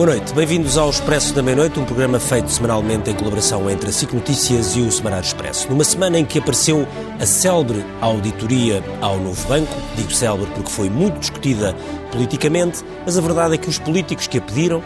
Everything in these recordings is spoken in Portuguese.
Boa noite, bem-vindos ao Expresso da Meia-Noite, um programa feito semanalmente em colaboração entre a SIC Notícias e o Semanário Expresso. Numa semana em que apareceu a célebre auditoria ao novo banco, digo célebre porque foi muito discutida politicamente, mas a verdade é que os políticos que a pediram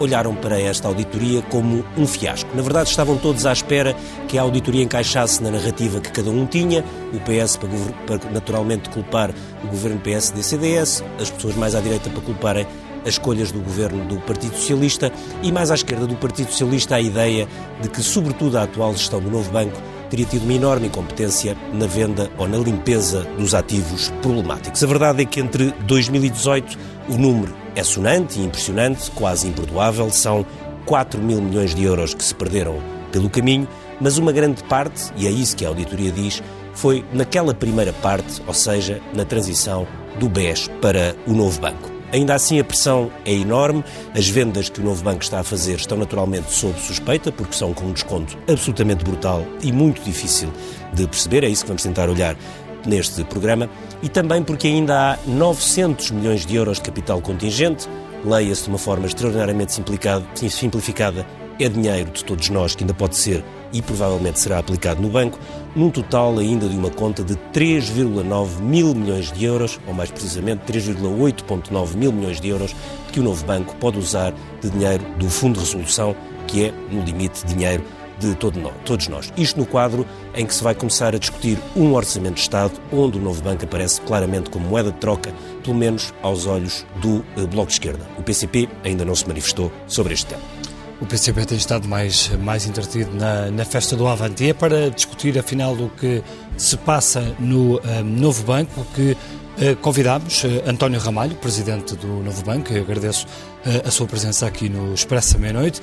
olharam para esta auditoria como um fiasco. Na verdade, estavam todos à espera que a auditoria encaixasse na narrativa que cada um tinha, o PS para, para naturalmente culpar o governo PSD-CDS, as pessoas mais à direita para culparem as escolhas do governo do Partido Socialista e mais à esquerda do Partido Socialista a ideia de que, sobretudo, a atual gestão do novo banco teria tido uma enorme incompetência na venda ou na limpeza dos ativos problemáticos. A verdade é que entre 2018 o número é sonante e impressionante, quase imperdoável, são 4 mil milhões de euros que se perderam pelo caminho, mas uma grande parte, e é isso que a auditoria diz, foi naquela primeira parte, ou seja, na transição do BES para o novo banco. Ainda assim, a pressão é enorme. As vendas que o novo banco está a fazer estão naturalmente sob suspeita, porque são com um desconto absolutamente brutal e muito difícil de perceber. É isso que vamos tentar olhar neste programa. E também porque ainda há 900 milhões de euros de capital contingente. Leia-se de uma forma extraordinariamente simplificada é dinheiro de todos nós que ainda pode ser e provavelmente será aplicado no banco, num total ainda de uma conta de 3,9 mil milhões de euros, ou mais precisamente 3,8,9 mil milhões de euros, que o novo banco pode usar de dinheiro do Fundo de Resolução, que é, no limite, dinheiro de todo nós, todos nós. Isto no quadro em que se vai começar a discutir um orçamento de Estado onde o novo banco aparece claramente como moeda de troca, pelo menos aos olhos do eh, Bloco de Esquerda. O PCP ainda não se manifestou sobre este tema. O PCP tem estado mais, mais entretido na, na festa do Avante é para discutir, afinal, o que se passa no um, eh, novo banco que uh, convidamos uh, António Ramalho, presidente do novo banco. Eu agradeço uh, a sua presença aqui no Expresso à Meia-Noite.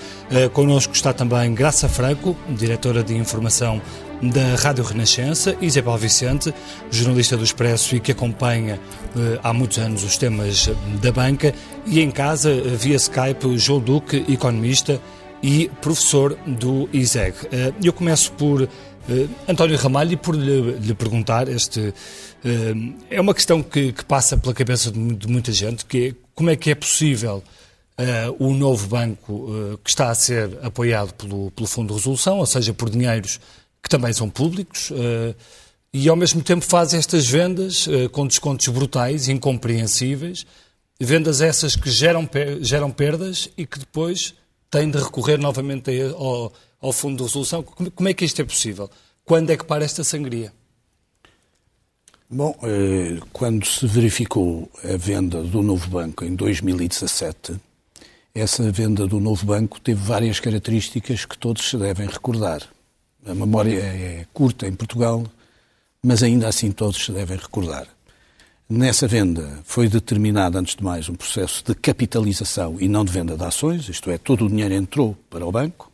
Connosco está também Graça Franco, diretora de informação da Rádio Renascença, Isabel Vicente, jornalista do Expresso e que acompanha uh, há muitos anos os temas da banca, e em casa, uh, via Skype, João Duque, economista e professor do ISEG. Uh, eu começo por António Ramalho e por lhe, lhe perguntar, este é uma questão que, que, passa pela cabeça de, de, muita gente, que é como é que é possível o novo banco que está a ser apoiado pelo, pelo Fundo de Resolução, ou seja, por dinheiros que também são públicos, uh, e ao mesmo tempo faz estas vendas uh, com descontos brutais, incompreensíveis, vendas essas que geram, geram perdas e que depois têm de recorrer novamente ao, ao Fundo de Resolução. Como, como é que isto é possível? Quando é que para esta sangria? Bom, eh, quando se verificou a venda do novo banco em 2017, essa venda do novo banco teve várias características que todos se devem recordar. A memória é curta em Portugal, mas ainda assim todos se devem recordar. Nessa venda foi determinado, antes de mais, um processo de capitalização e não de venda de ações, isto é, todo o dinheiro entrou para o banco,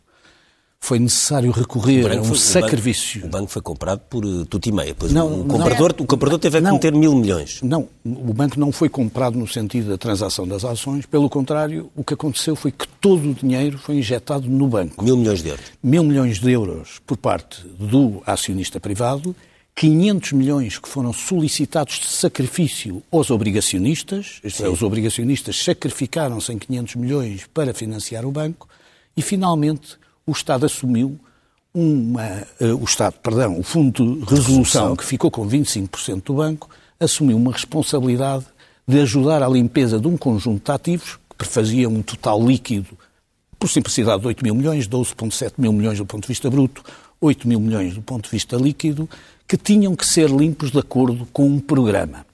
foi necessário recorrer a um foi, sacrifício. O banco, o banco, foi comprado por uh, tudo e meia. Pois não, o, comprador, não, o comprador teve a cometer mil milhões. Não, o banco não foi comprado no sentido da transação das ações. Pelo contrário, o que aconteceu foi que todo o dinheiro foi injetado no banco. Mil milhões de euros. Mil milhões de euros por parte do acionista privado, 500 milhões que foram solicitados de sacrifício aos obrigacionistas, isto é, os obrigacionistas sacrificaram-se em 500 milhões para financiar o banco, e finalmente o Estado assumiu uma, uh, o Estado, perdão, o Fundo de Resolução, que ficou com 25% do banco, assumiu uma responsabilidade de ajudar à limpeza de um conjunto de ativos que prefazia um total líquido, por simplicidade, de 8 mil milhões, 12,7 mil milhões do ponto de vista bruto, 8 mil milhões do ponto de vista líquido, que tinham que ser limpos de acordo com um programa.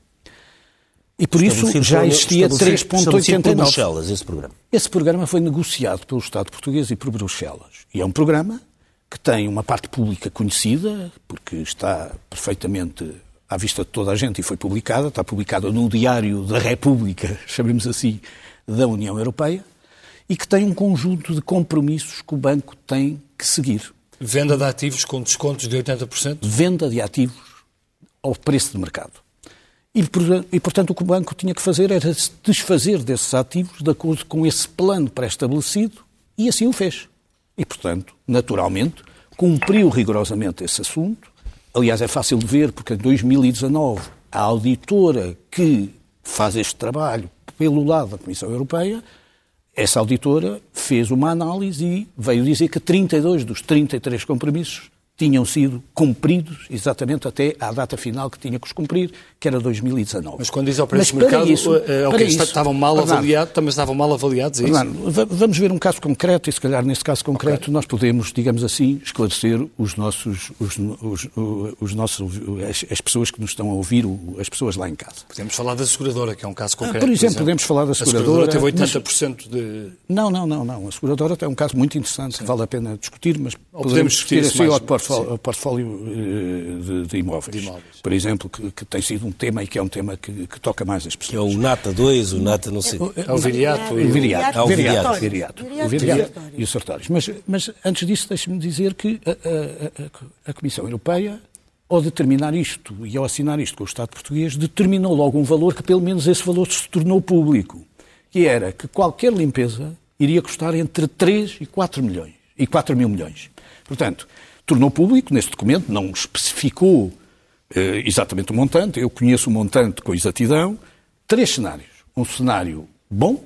E por isso já existia 3,89. esse programa. Esse programa foi negociado pelo Estado português e por Bruxelas. E é um programa que tem uma parte pública conhecida, porque está perfeitamente à vista de toda a gente e foi publicada, está publicada no Diário da República, chamemos assim, da União Europeia, e que tem um conjunto de compromissos que o banco tem que seguir. Venda de ativos com descontos de 80%? Venda de ativos ao preço de mercado. E, portanto, o que o banco tinha que fazer era se desfazer desses ativos de acordo com esse plano pré-estabelecido e assim o fez. E, portanto, naturalmente, cumpriu rigorosamente esse assunto. Aliás, é fácil de ver, porque em 2019 a auditora que faz este trabalho pelo lado da Comissão Europeia essa auditora fez uma análise e veio dizer que 32 dos 33 compromissos tinham sido cumpridos exatamente até à data final que tinha que os cumprir, que era 2019. Mas quando diz ao preço de mercado, isso, é, okay, isso, estavam mal avaliados, também estavam mal avaliados, é Fernando, vamos ver um caso concreto e se calhar nesse caso concreto okay. nós podemos, digamos assim, esclarecer os nossos, os, os, os, nossos as, as, pessoas que nos estão a ouvir, as pessoas lá em casa. Podemos falar da seguradora, que é um caso concreto. Ah, por, exemplo, por exemplo, podemos falar da seguradora. A seguradora teve 80% mas... de... Não, não, não, não. A seguradora é um caso muito interessante, Sim. vale a pena discutir, mas Ou podemos discutir assim mais portfólio, portfólio eh, de, de, imóveis, de, imóveis, por exemplo, que, que, tem sido um tema e que é um tema que, que toca mais as pessoas. Que é o NATA 2, o NATA não sei. É o Viriato. O Viriato. O Viriato. O Viriato e os Sartórios. Mas, mas antes disso, deixe-me dizer que a, a, a, a Comissão Europeia ao determinar isto e ao assinar isto com o Estado português, determinou logo um valor que pelo menos esse valor se tornou público, que era que qualquer limpeza iria custar entre 3 e 4 milhões, e 4 mil milhões. Portanto, tornou público nesse documento, não especificou eh, exatamente o montante, eu conheço o montante com exatidão, três cenários. Um cenário bom,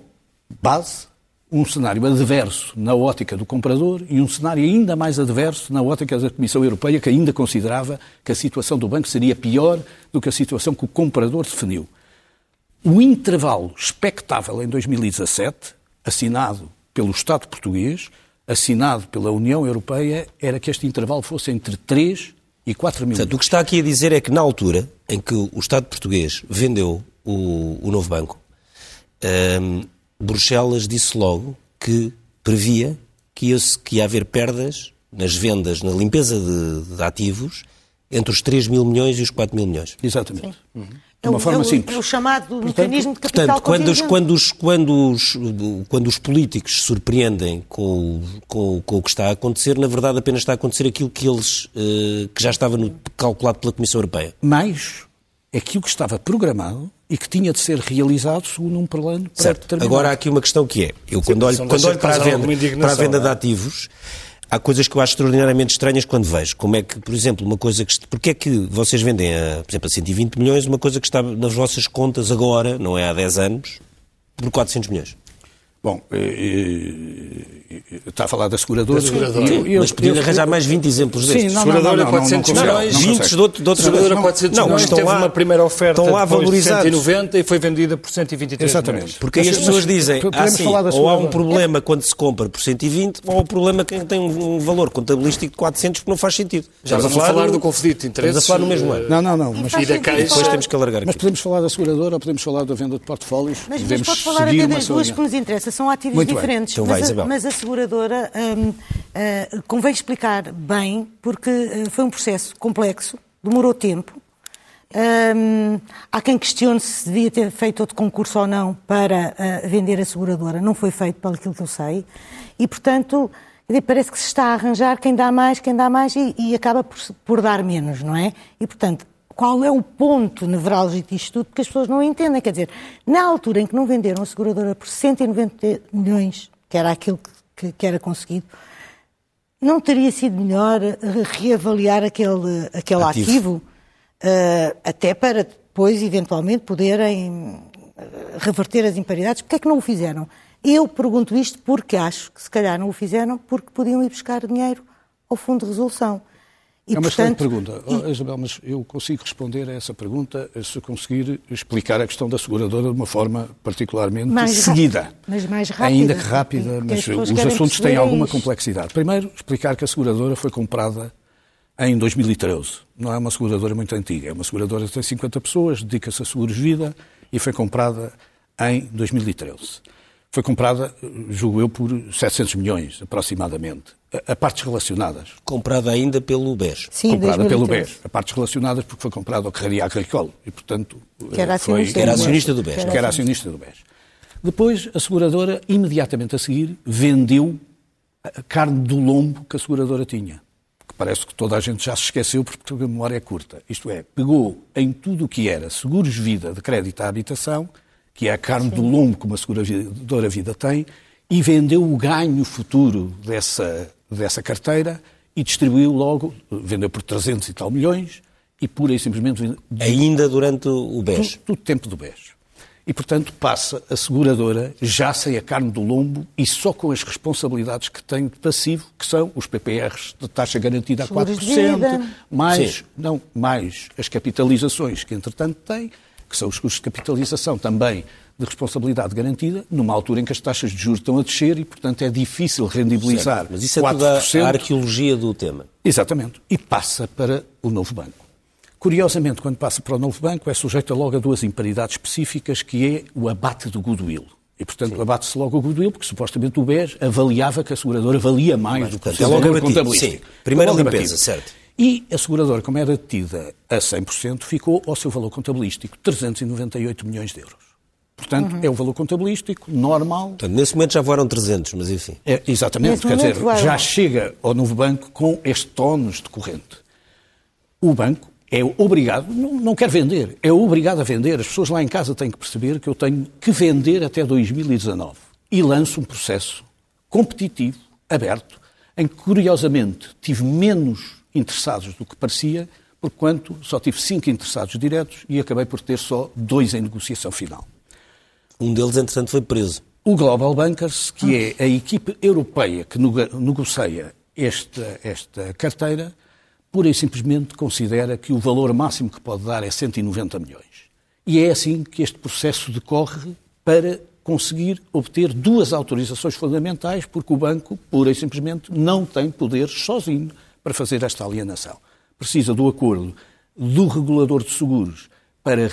base, um cenário adverso na ótica do comprador e um cenário ainda mais adverso na ótica da Comissão Europeia, que ainda considerava que a situação do banco seria pior do que a situação que o comprador definiu. O intervalo expectável em 2017, assinado pelo Estado português, assinado pela União Europeia era que este intervalo fosse entre 3 e 4 mil. Portanto, o que está aqui a dizer é que na altura em que o Estado português vendeu o, o novo banco, um, Bruxelas disse logo que previa que ia, que ia haver perdas nas vendas, na limpeza de, de ativos, entre os 3 mil milhões e os 4 mil milhões. Exatamente. Uhum de uma é forma o, simples. É o chamado portanto, mecanismo de capital portanto, quando os, quando, os, quando, os, quando os políticos se surpreendem com, com, com, o que está a acontecer, na verdade apenas está a acontecer aquilo que eles uh, que já estava no, calculado pela Comissão Europeia. Mais aquilo que estava programado e que tinha de ser realizado segundo um plano certo. Agora há aqui uma questão que é, eu quando olho, quando olho para, a venda, para a venda de é? ativos, há coisas que eu acho extraordinariamente estranhas quando vejo. Como é que, por exemplo, uma coisa que. Porque é que vocês vendem, a, por exemplo, a 120 milhões, uma coisa que está nas vossas contas agora, não é há 10 anos, por 400 milhões? Bom, está a falar da seguradora. Da seguradora. Sim, eu, mas podia arranjar mais 20 exemplos destes. Sim, não, seguradora não, não, 400 não, milhões. 20 de, outro, de outras Seguradora 400 não, milhões, teve lá, uma primeira oferta estão lá valorizados. 190 e foi vendida por 123 Exatamente. Milhões. Porque aí as pessoas dizem, ah, sim, ou há um problema quando se compra por 120, ou há um problema que tem um valor contabilístico de 400 que não faz sentido. Já vamos a falar do conflito de interesses. Estamos a falar no mesmo ano. Não, não, não. Mas depois temos que alargar Mas podemos falar da seguradora ou podemos falar da venda de portfólios. Mas pode falar até das duas que nos interessam. São ativos diferentes diferentes. Então mas, a, mas, a, seguradora hum, convém explicar bem, porque uh, foi um processo complexo, demorou tempo. Um, há quem questione se devia ter feito outro concurso ou não para uh, vender a seguradora. Não foi feito, pelo que eu sei. E, portanto, parece que se está a arranjar quem dá mais, quem dá mais e, e acaba por, por, dar menos, não é? E, portanto, qual é o ponto nevrálgico disto tudo que as pessoas não entendem? Quer dizer, na altura em que não venderam a seguradora por 190 milhões, que era aquilo que, que era conseguido, não teria sido melhor reavaliar aquele, aquele ativo, ativo uh, até para depois, eventualmente, poderem eh, reverter as imparidades? Porquê é que não o fizeram? Eu pergunto isto porque acho que se calhar não o fizeram porque podiam ir buscar dinheiro ao Fundo de Resolução. E, é uma portanto, excelente pergunta, oh, Isabel, mas eu consigo responder a essa pergunta se conseguir explicar a questão da seguradora de uma forma particularmente mais seguida. Mas mais rápida. Ainda que rápida, mas os assuntos têm alguma complexidade. Primeiro, explicar que a seguradora foi comprada em 2013. Não é uma seguradora muito antiga, é uma seguradora que tem 50 pessoas, dedica-se a seguros de vida e foi comprada em 2013. Foi comprada, julgo eu, por 700 milhões, aproximadamente a, partes relacionadas. Comprada ainda pelo BES. Sim, comprada pelo BES. A partes relacionadas porque foi comprada ao Carreira Agricole e, portanto, que era foi, que era acionista do BES. Que era acionista do BES. Depois, a seguradora, imediatamente a seguir, vendeu a carne do lombo que a seguradora tinha. Que parece que toda a gente já se esqueceu porque a memória é curta. Isto é, pegou em tudo o que era seguros de vida de crédito à habitação, que é a carne Sim. do lombo que uma seguradora vida tem, e vendeu o ganho futuro dessa dessa carteira e distribuiu logo, vendeu por 300 e tal milhões e pura e simplesmente... Ainda durante o BES? Do, do tempo do BES. e, portanto, passa a seguradora já sem a carne do lombo e só com as responsabilidades que tem de passivo, que são os PPRs de taxa garantida a 4%, mais, não, mais as capitalizações que, entretanto, tem, que são os custos de capitalização também de responsabilidade garantida, numa altura em que as taxas de juros estão a descer e, portanto, é difícil rendibilizar certo, Mas isso é 4%. toda a arqueologia do tema. Exatamente. E passa para o novo banco. Curiosamente, quando passa para o novo banco, é sujeito logo a duas imparidades específicas, que é o abate do goodwill. E, portanto, abate-se logo o goodwill, porque supostamente o BES avaliava que a seguradora valia mais Mas, do que o é logo contabilístico. Sim, primeira limpeza, certo. E a seguradora, como era detida a 100%, ficou ao seu valor contabilístico, 398 milhões de euros. Portanto, uhum. é o valor contabilístico normal. Portanto, nesse momento já voaram 300, mas enfim. É, exatamente, quer dizer, já chega ao novo banco com este tónus de corrente. O banco é obrigado, não, não quer vender, é obrigado a vender. As pessoas lá em casa têm que perceber que eu tenho que vender até 2019. E lanço um processo competitivo, aberto, em que, curiosamente, tive menos interessados do que parecia, porquanto só tive cinco interessados diretos e acabei por ter só dois em negociação final. Um deles, entretanto, foi preso. O Global Bankers, que é a equipe europeia que negocia esta, esta carteira, pura e simplesmente considera que o valor máximo que pode dar é 190 milhões. E é assim que este processo decorre para conseguir obter duas autorizações fundamentais, porque o banco, pura e simplesmente, não tem poder sozinho para fazer esta alienação. Precisa do acordo do regulador de seguros para,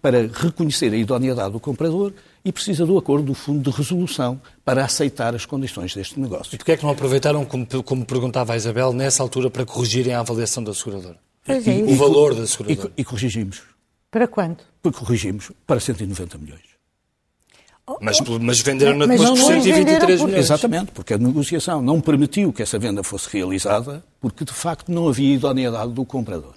para reconhecer a idoneidade do comprador e precisa do acordo do Fundo de Resolução para aceitar as condições deste negócio. E porquê é que não aproveitaram, como, como perguntava a Isabel, nessa altura para corrigirem a avaliação da seguradora? É, e, o valor da seguradora. E, e corrigimos. Para quanto? Porque corrigimos para 190 milhões. Mas, mas venderam-na depois por 123 milhões. Exatamente, porque a negociação não permitiu que essa venda fosse realizada, porque de facto não havia idoneidade do comprador.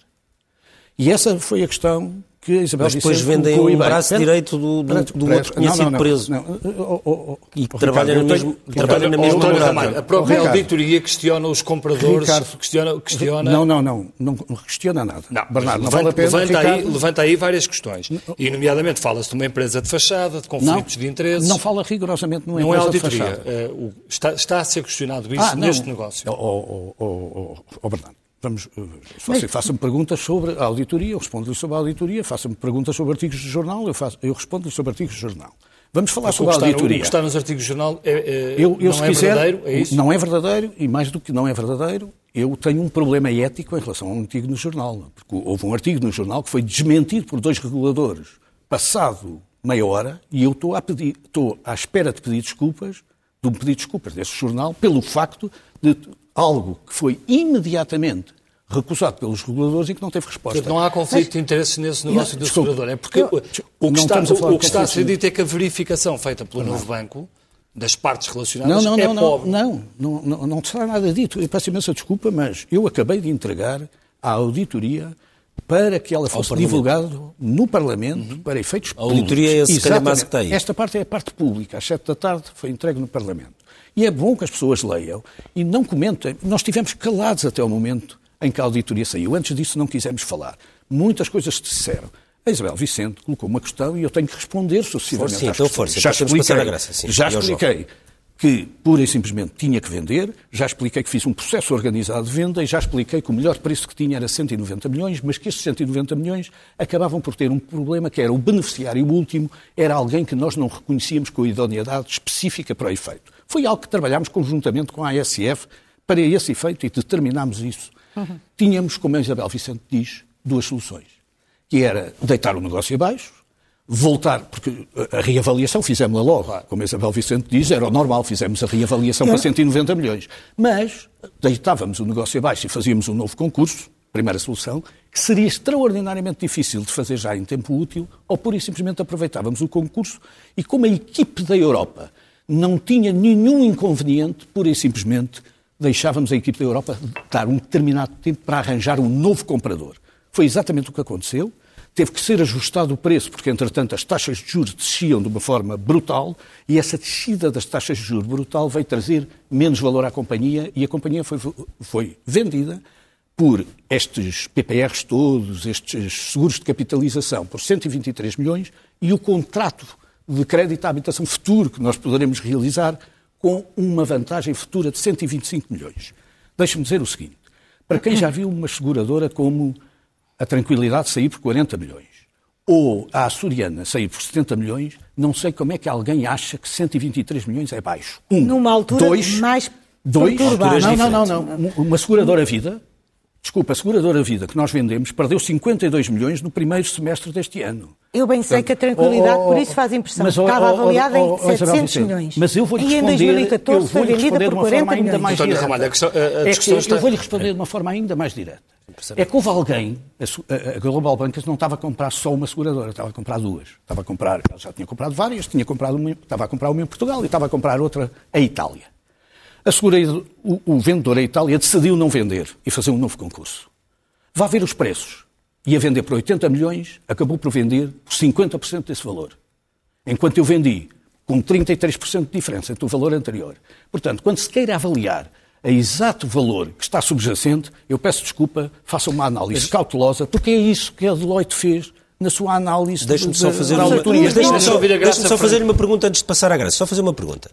E essa foi a questão que a Isabel Mas depois vendem o braço direito do, do, do outro que tinha sido preso. Não, oh, oh, oh, e que trabalha, no mesmo, trabalha na mesma morada. A própria auditoria questiona os compradores, Ricardo, questiona, questiona... Não, não, não, não questiona nada. Não, Bernardo, não vale a pena, levanta, aí, levanta aí várias questões. E, nomeadamente, fala-se de uma empresa de fachada, de conflitos não, de interesses. Não fala rigorosamente numa não é empresa é auditoria. de fachada. Uh, está, está, a ser questionado isso ah, neste negócio. Oh, oh, oh, oh, Bernardo. Vamos, eh, você faça-me perguntas sobre a auditoria, eu respondo-lhe sobre a auditoria, faça-me perguntas sobre artigos de jornal, eu, faço, eu respondo-lhe sobre artigos de jornal. Vamos falar sobre a auditoria. O que está nos artigos de jornal é, é eu, eu, não é quiser, verdadeiro, é isso? Não é verdadeiro, e mais do que não é verdadeiro, eu tenho um problema ético em relação a um artigo no jornal. Porque houve um artigo no jornal que foi desmentido por dois reguladores passado meia hora, e eu estou, a pedir, estou à espera de pedir desculpas, de um pedido de desculpas desse jornal, pelo facto de algo que foi imediatamente recusado pelos reguladores e que não teve resposta. Não há conflito Mas... de interesses nesse negócio não, do desculpa, segurador. É porque o que está, a, o que está a ser dito é que a verificação feita pelo não. novo banco das partes relacionadas não, não, é não, pobre. Não, não, não, não está nada dito. Eu peço imensa desculpa, mas eu acabei de entregar à auditoria para que ela fosse divulgada no Parlamento uhum. para efeitos públicos. A auditoria é que tem. Esta parte é a parte pública. Às sete da tarde foi entregue no Parlamento. E é bom que as pessoas leiam e não comentem. Nós estivemos calados até o momento em que a auditoria saiu. Antes disso não quisemos falar. Muitas coisas se disseram. A Isabel Vicente colocou uma questão e eu tenho que responder sucessivamente força, sim, então força, já expliquei, graça, sim, já expliquei que pura e simplesmente tinha que vender, já expliquei que fiz um processo organizado de venda e já expliquei que o melhor preço que tinha era 190 milhões, mas que esses 190 milhões acabavam por ter um problema que era o beneficiário último, era alguém que nós não reconhecíamos com a idoneidade específica para o efeito. Foi algo que trabalhámos conjuntamente com a ASF para esse efeito e determinámos isso. Uhum. Tínhamos, como a Isabel Vicente diz, duas soluções. Que era deitar o negócio abaixo, voltar, porque a reavaliação fizemos-la logo, como a Isabel Vicente diz, era o normal, fizemos a reavaliação para 190 milhões. Mas deitávamos o negócio abaixo e fazíamos um novo concurso, primeira solução, que seria extraordinariamente difícil de fazer já em tempo útil, ou pura e simplesmente aproveitávamos o concurso e como a equipe da Europa não tinha nenhum inconveniente, pura e simplesmente deixávamos a equipe da Europa dar um determinado tempo para arranjar um novo comprador. Foi exatamente o que aconteceu. Teve que ser ajustado o preço, porque, entretanto, as taxas de juros desciam de uma forma brutal e essa descida das taxas de juros brutal veio trazer menos valor à companhia e a companhia foi, foi vendida por estes PPRs todos, estes seguros de capitalização, por 123 milhões, e o contrato de crédito à habitação futuro que nós poderemos realizar com uma vantagem futura de 125 milhões. Deixe-me dizer o seguinte: para quem já viu uma seguradora como a Tranquilidade sair por 40 milhões ou a Açoriana sair por 70 milhões, não sei como é que alguém acha que 123 milhões é baixo. Um. Numa altura dois, mais dois, não, não, não, não. Uma seguradora vida Desculpa, a seguradora Vida que nós vendemos perdeu 52 milhões no primeiro semestre deste ano. Eu bem sei Portanto, que a tranquilidade, oh, oh, por isso faz impressão. Mas, oh, Estava avaliada em 700 milhões. Mas eu vou-lhe responder, em 2014 foi vendida por 40 ainda mais direta. Ramalho, a questão, a, a é que, está... Eu vou-lhe responder de uma forma ainda mais direta. É que houve alguém, a, a Global Bankers não estava a comprar só uma seguradora, estava a comprar duas. Estava a comprar, já tinha comprado várias, tinha comprado uma, estava a comprar uma em Portugal e estava a comprar outra em Itália. A o, o vendedor a Itália decidiu não vender e fazer um novo concurso. Vá ver os preços. Ia vender por 80 milhões, acabou por vender por 50% desse valor. Enquanto eu vendi com 33% de diferença entre o valor anterior. Portanto, quando se queira avaliar a exato valor que está subjacente, eu peço desculpa, faça uma análise Mas... cautelosa, porque é isso que a Deloitte fez na sua análise Deixe-me só fazer uma, só, deixe só fazer uma pergunta antes de passar à graça. Só fazer uma pergunta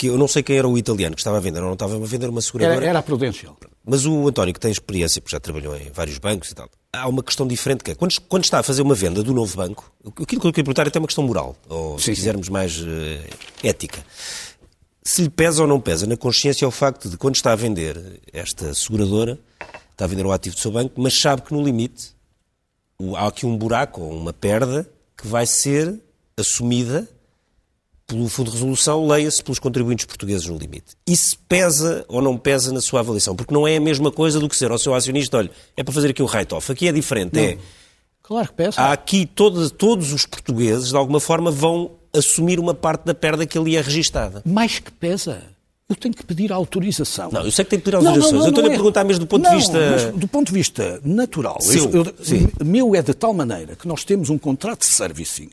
que eu não sei quem era o italiano que estava a vender, ou não estava a vender uma seguradora. Era, era a Prudential. Mas o António, que tem experiência, porque já trabalhou em vários bancos e tal, há uma questão diferente que é, quando, quando está a fazer uma venda do novo banco, aquilo que eu queria perguntar é até uma questão moral, ou se quisermos mais uh, ética. Se lhe pesa ou não pesa na consciência o facto de quando está a vender esta seguradora, está a vender o ativo do seu banco, mas sabe que no limite há aqui um buraco ou uma perda que vai ser assumida pelo Fundo de Resolução, leia-se pelos contribuintes portugueses no limite. Isso pesa ou não pesa na sua avaliação? Porque não é a mesma coisa do que ser ao seu acionista, olha, é para fazer aqui o write-off. Aqui é diferente. Não. É, claro que pesa. Há aqui todos, todos os portugueses, de alguma forma, vão assumir uma parte da perda que ali é registada. Mais que pesa. Eu tenho que pedir autorização. Não, eu sei que tenho que pedir autorização. Não, não, não, eu estou-lhe a é. perguntar mesmo do ponto de vista. do ponto de vista natural. Seu, eu, eu, meu é de tal maneira que nós temos um contrato de servicing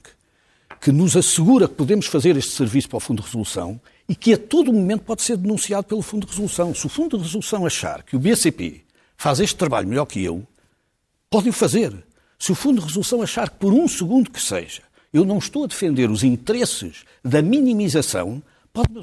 que nos assegura que podemos fazer este serviço para o Fundo de Resolução e que a todo momento pode ser denunciado pelo Fundo de Resolução. Se o Fundo de Resolução achar que o BCP faz este trabalho melhor que eu, podem fazer. Se o Fundo de Resolução achar que por um segundo que seja eu não estou a defender os interesses da minimização, pode,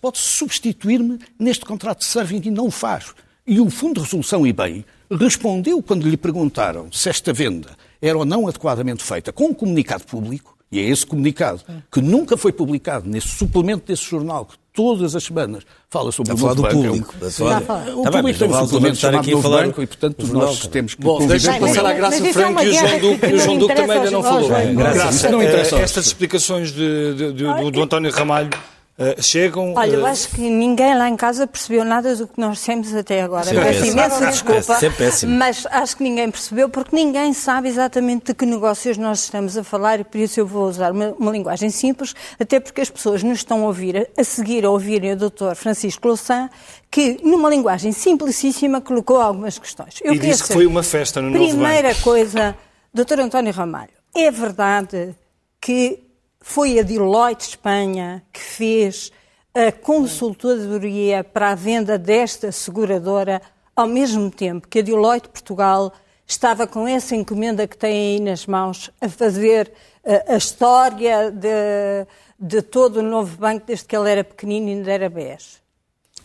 pode substituir-me neste contrato de serving e não o faz. E o Fundo de Resolução, e bem, respondeu quando lhe perguntaram se esta venda era ou não adequadamente feita com um comunicado público, e é esse comunicado que nunca foi publicado nesse suplemento desse jornal que todas as semanas fala sobre a o falar do banco. público. É, o tá público tem um suplemento chamado Novo falar... Banco e, portanto, nós temos que... Bom, deixa-me passar à Graça Franco e o João Duque, o João Duque também ainda não falou. Graça, não interessa. Estas explicações do, do António Ramalho Uh, chegam. Olha, eu eh, acho que ninguém lá em casa percebeu nada do que nós temos até agora. Sim, Peço imensa desculpa, é mas acho que ninguém percebeu porque ninguém sabe exatamente de que negócios nós estamos a falar e por isso eu vou usar uma, uma linguagem simples, até porque as pessoas nos estão a ouvir, a seguir a ouvirem o Dr. Francisco Louçã, que numa linguagem simplicíssima colocou algumas questões. Eu e disse que foi uma festa no Primeira coisa, Dr. António Ramalho, é verdade que foi a Deloitte Espanha que fez a consultoria para a venda desta seguradora, ao mesmo tempo que a Deloitte Portugal estava com essa encomenda que tem aí nas mãos a fazer a, eh, a história de, de, todo o novo banco desde que ele era pequenino e ainda era BES.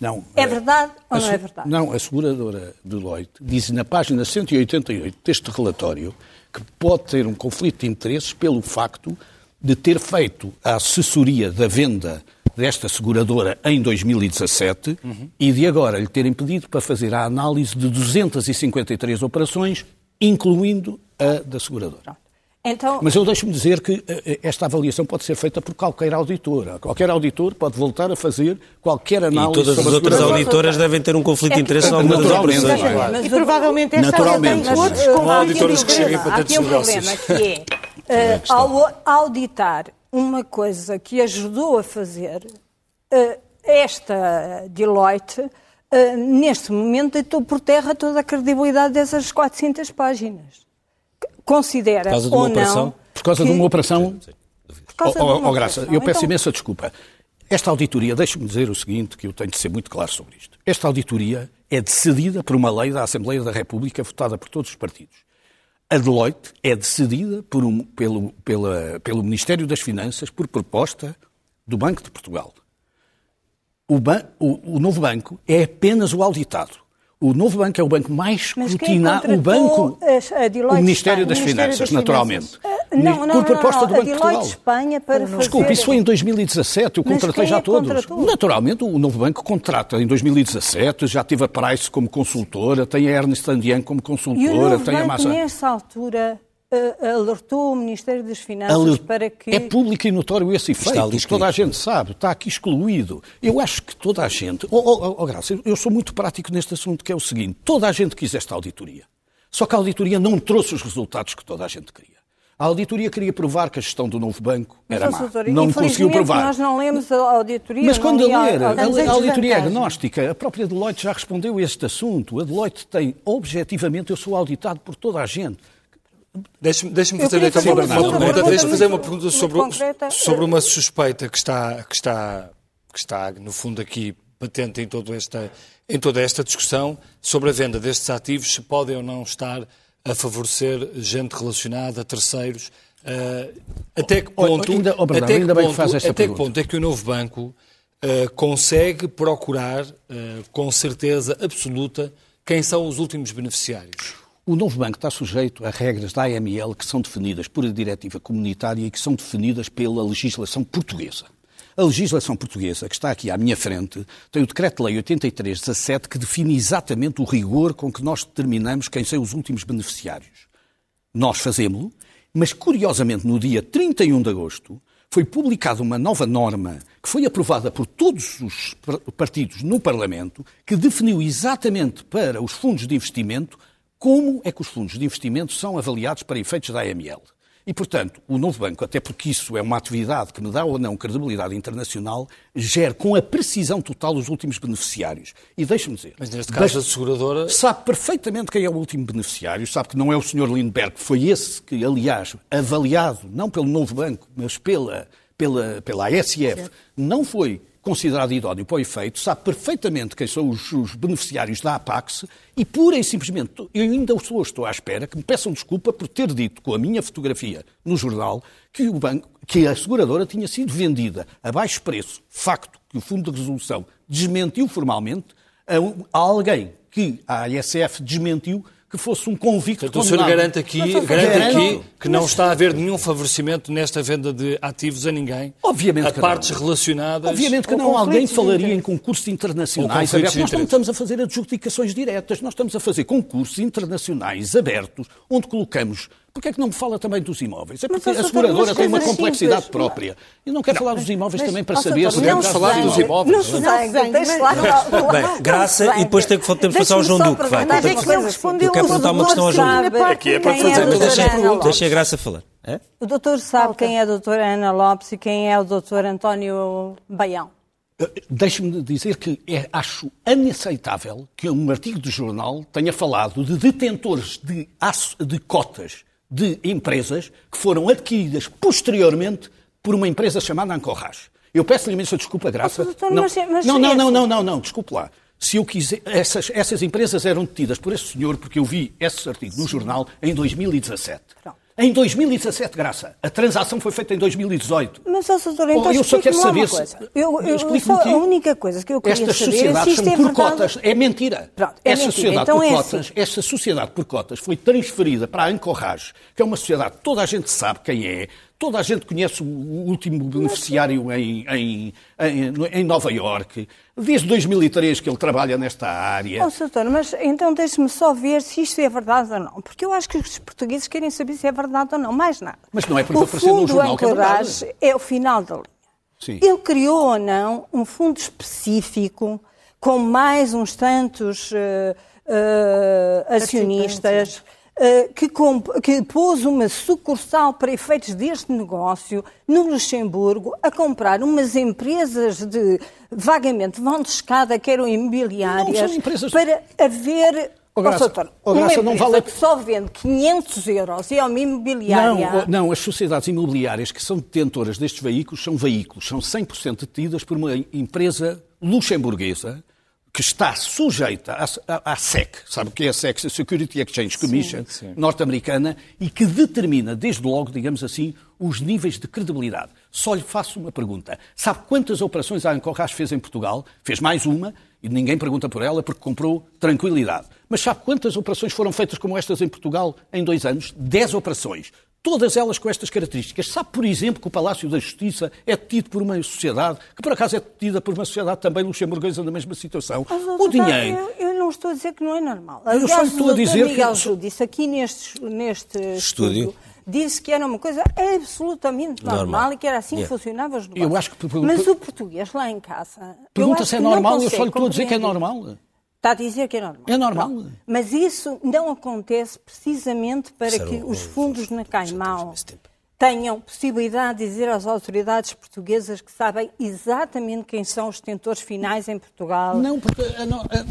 Não. É verdade ou não é verdade? Não, a seguradora Deloitte diz na página 188 deste relatório que pode ter um conflito de interesses pelo facto de ter feito a assessoria da venda desta seguradora em 2017 uhum. e de agora lhe terem pedido para fazer a análise de 253 operações, incluindo a da seguradora. Então... Mas eu deixo-me dizer que eh, eh, esta avaliação pode ser feita por qualquer auditor. Qualquer auditor pode voltar a fazer qualquer análise. E todas as outras auditoras devem ter um conflito de interesse é, alguma naturalmente, das Mas, e provavelmente esta tem outros com auditores que cheguem para ter Há aqui um problema que é Uh, ao auditar uma coisa que ajudou a fazer uh, esta Deloitte, uh, neste momento deitou por terra toda a credibilidade dessas 400 páginas. Considera ou não... Por causa que... de uma operação... Por causa oh, oh, oh, Graça, eu peço então... imensa desculpa. Esta auditoria, deixe-me dizer o seguinte, que eu tenho de ser muito claro sobre isto. Esta auditoria é decidida por uma lei da Assembleia da República votada por todos os partidos. A Deloitte é decidida um, pelo, pela, pelo Ministério das Finanças por proposta do Banco de Portugal. O, ban, o, o novo banco é apenas o auditado. O novo banco é o banco mais escrutinado. O banco. o Ministério das Finanças, naturalmente. Finanças. Não, não, por proposta do Banco de Portugal. Espanha para. Desculpe, isso foi em 2017, eu contratei já é todos. Naturalmente, o novo banco contrata em 2017, já teve a Price como consultora, tem a Ernst Young como consultora, tem a Massa. nessa altura alertou o Ministério das Finanças Alert... para que... É público e notório esse efeito, toda a gente sabe, está aqui excluído. Eu acho que toda a gente... Oh, oh, oh, Graça, eu sou muito prático neste assunto, que é o seguinte, toda a gente quis esta auditoria. Só que a auditoria não trouxe os resultados que toda a gente queria. A auditoria queria provar que a gestão do novo banco era má. Não conseguiu provar. Nós não lemos a auditoria. Mas quando a ler, a, a, auditoria agnóstica, a própria Deloitte já respondeu a este assunto. A Deloitte tem, objetivamente, eu sou auditado por toda a gente. Deixe-me deixe fazer então uma, uma pergunta. Deixe-me fazer uma pergunta sobre, sobre uma suspeita que está, que, está, que está, no fundo, aqui patente em, todo esta, em toda esta discussão sobre a venda destes ativos, se podem ou não estar a favorecer gente relacionada, terceiros. Uh, até que ponto, ainda, oh, até, que ponto, até que ponto é que o novo banco uh, consegue procurar, uh, com certeza absoluta, quem são os últimos beneficiários? O novo banco está sujeito a regras da AML que são definidas por a diretiva comunitária e que são definidas pela legislação portuguesa. A legislação portuguesa, que está aqui à minha frente, tem o Decreto-Lei 8317 que define exatamente o rigor com que nós determinamos quem são os últimos beneficiários. Nós fazemos-lo, mas curiosamente no dia 31 de agosto foi publicada uma nova norma que foi aprovada por todos os partidos no Parlamento que definiu exatamente para os fundos de investimento como é que os fundos de investimento são avaliados para efeitos da AML. E, portanto, o novo banco, até porque isso é uma atividade que me dá ou não credibilidade internacional, gera com a precisão total os últimos beneficiários. E deixe-me dizer. Mas neste caso, a seguradora. Sabe perfeitamente quem é o último beneficiário, sabe que não é o Sr. Lindbergh, foi esse que, aliás, avaliado, não pelo novo banco, mas pela, pela, pela ASF, não foi considerado idóneo para o efeito, sabe perfeitamente quem são os, os, beneficiários da Apax e pura e simplesmente, eu ainda estou, estou à espera que me peçam desculpa por ter dito com a minha fotografia no jornal que, o banco, que a seguradora tinha sido vendida a baixo preço, facto que o Fundo de Resolução desmentiu formalmente, a, a alguém que a ASF desmentiu que fosse um convicto Portanto, o senhor garante aqui, garante aqui que não está a haver nenhum favorecimento nesta venda de ativos a ninguém, Obviamente a partes não. relacionadas. Obviamente que não. Alguém falaria em concursos internacionais abertos. Nós não estamos a fazer adjudicações diretas, nós estamos a fazer concursos internacionais abertos, onde colocamos Porquê é que não me fala também dos imóveis? É porque a seguradora tem uma complexidade simples. própria. Eu não quero não, falar dos imóveis mas, também para saber se podemos falar dos imóveis. Não se não, deixe lá. Bem, graça e depois tem que, temos que passar ao João Duque. Vai, mas é que não respondeu eu quero perguntar uma questão ao João Duque. Aqui é para fazer. Deixa a graça falar. É? O doutor sabe quem é a doutora Ana Lopes e quem é o doutor António Baião. Eh, deixe-me dizer que é, acho inaceitável que um artigo de jornal tenha falado de detentores de, de cotas de empresas que foram adquiridas posteriormente por uma empresa chamada Ancorrage. Eu peço-lhe imensa desculpa, Graça. Doutor, não, mas, mas não, não, não, não, não, não, desculpe lá. Se eu quiser, essas, essas empresas eram detidas por esse senhor, porque eu vi esse artigo no jornal em 2017. Pronto. Em 2017, Graça. A transação foi feita em 2018. Mas, doutor, então oh, eu só quero saber se... Eu, eu, eu só, a única coisa que eu queria Estas saber sociedades é se são é por verdade... cotas. É mentira. Pronto, é essa, mentira. Sociedade então por é cotas, assim. essa sociedade por cotas foi transferida para a Ancorrage, que é uma sociedade que toda a gente sabe quem é, Toda a gente conhece o último beneficiário em, em, em, em Nova Iorque. Desde 2003 que ele trabalha nesta área. Oh, doutor, mas então deixe-me só ver se isto é verdade ou não. Porque eu acho que os portugueses querem saber se é verdade ou não, mais nada. Mas não é porque apareceu no jornal que é verdade. é o final da linha. Sim. Ele criou ou não um fundo específico com mais uns tantos uh, uh, acionistas que, que, pôs uma sucursal para efeitos deste negócio no Luxemburgo a comprar umas empresas de vagamente vão de escada, que eram imobiliárias, empresas... para haver Oh, Graça, doutor, oh, Graça, não vale... que só vende 500 euros e é uma imobiliária... Não, não, as sociedades imobiliárias que são detentoras destes veículos são veículos, são 100% detidas por uma empresa luxemburguesa que está sujeita à, à, SEC, sabe o que é a SEC, a Security Exchange Commission norte-americana, e que determina, desde logo, digamos assim, os níveis de credibilidade. Só lhe faço uma pergunta. Sabe quantas operações a Ancorras fez em Portugal? Fez mais uma, e ninguém pergunta por ela, porque comprou tranquilidade. Mas sabe quantas operações foram feitas como estas em Portugal em dois anos? Dez operações. Todas elas com estas características. Sabe, por exemplo, que o Palácio da Justiça é tido por uma sociedade, que por acaso é tida por uma sociedade também luxemburguesa na mesma situação. Mas, o dinheiro. Eu, eu, não estou a dizer que não é normal. Aliás, eu só estou a dizer Miguel que. disse aqui neste, neste estúdio. Disse que era uma coisa absolutamente normal, normal. e que era assim yeah. que funcionava os negócios. Eu acho que, Mas o português lá em casa. Pergunta se é normal, eu só lhe estou a dizer que é normal. Está a dizer que é normal. É normal. Mas isso não acontece precisamente para que os fundos na Caimão tenham possibilidade de dizer às autoridades portuguesas que sabem exatamente quem são os detentores finais em Portugal. Não, porque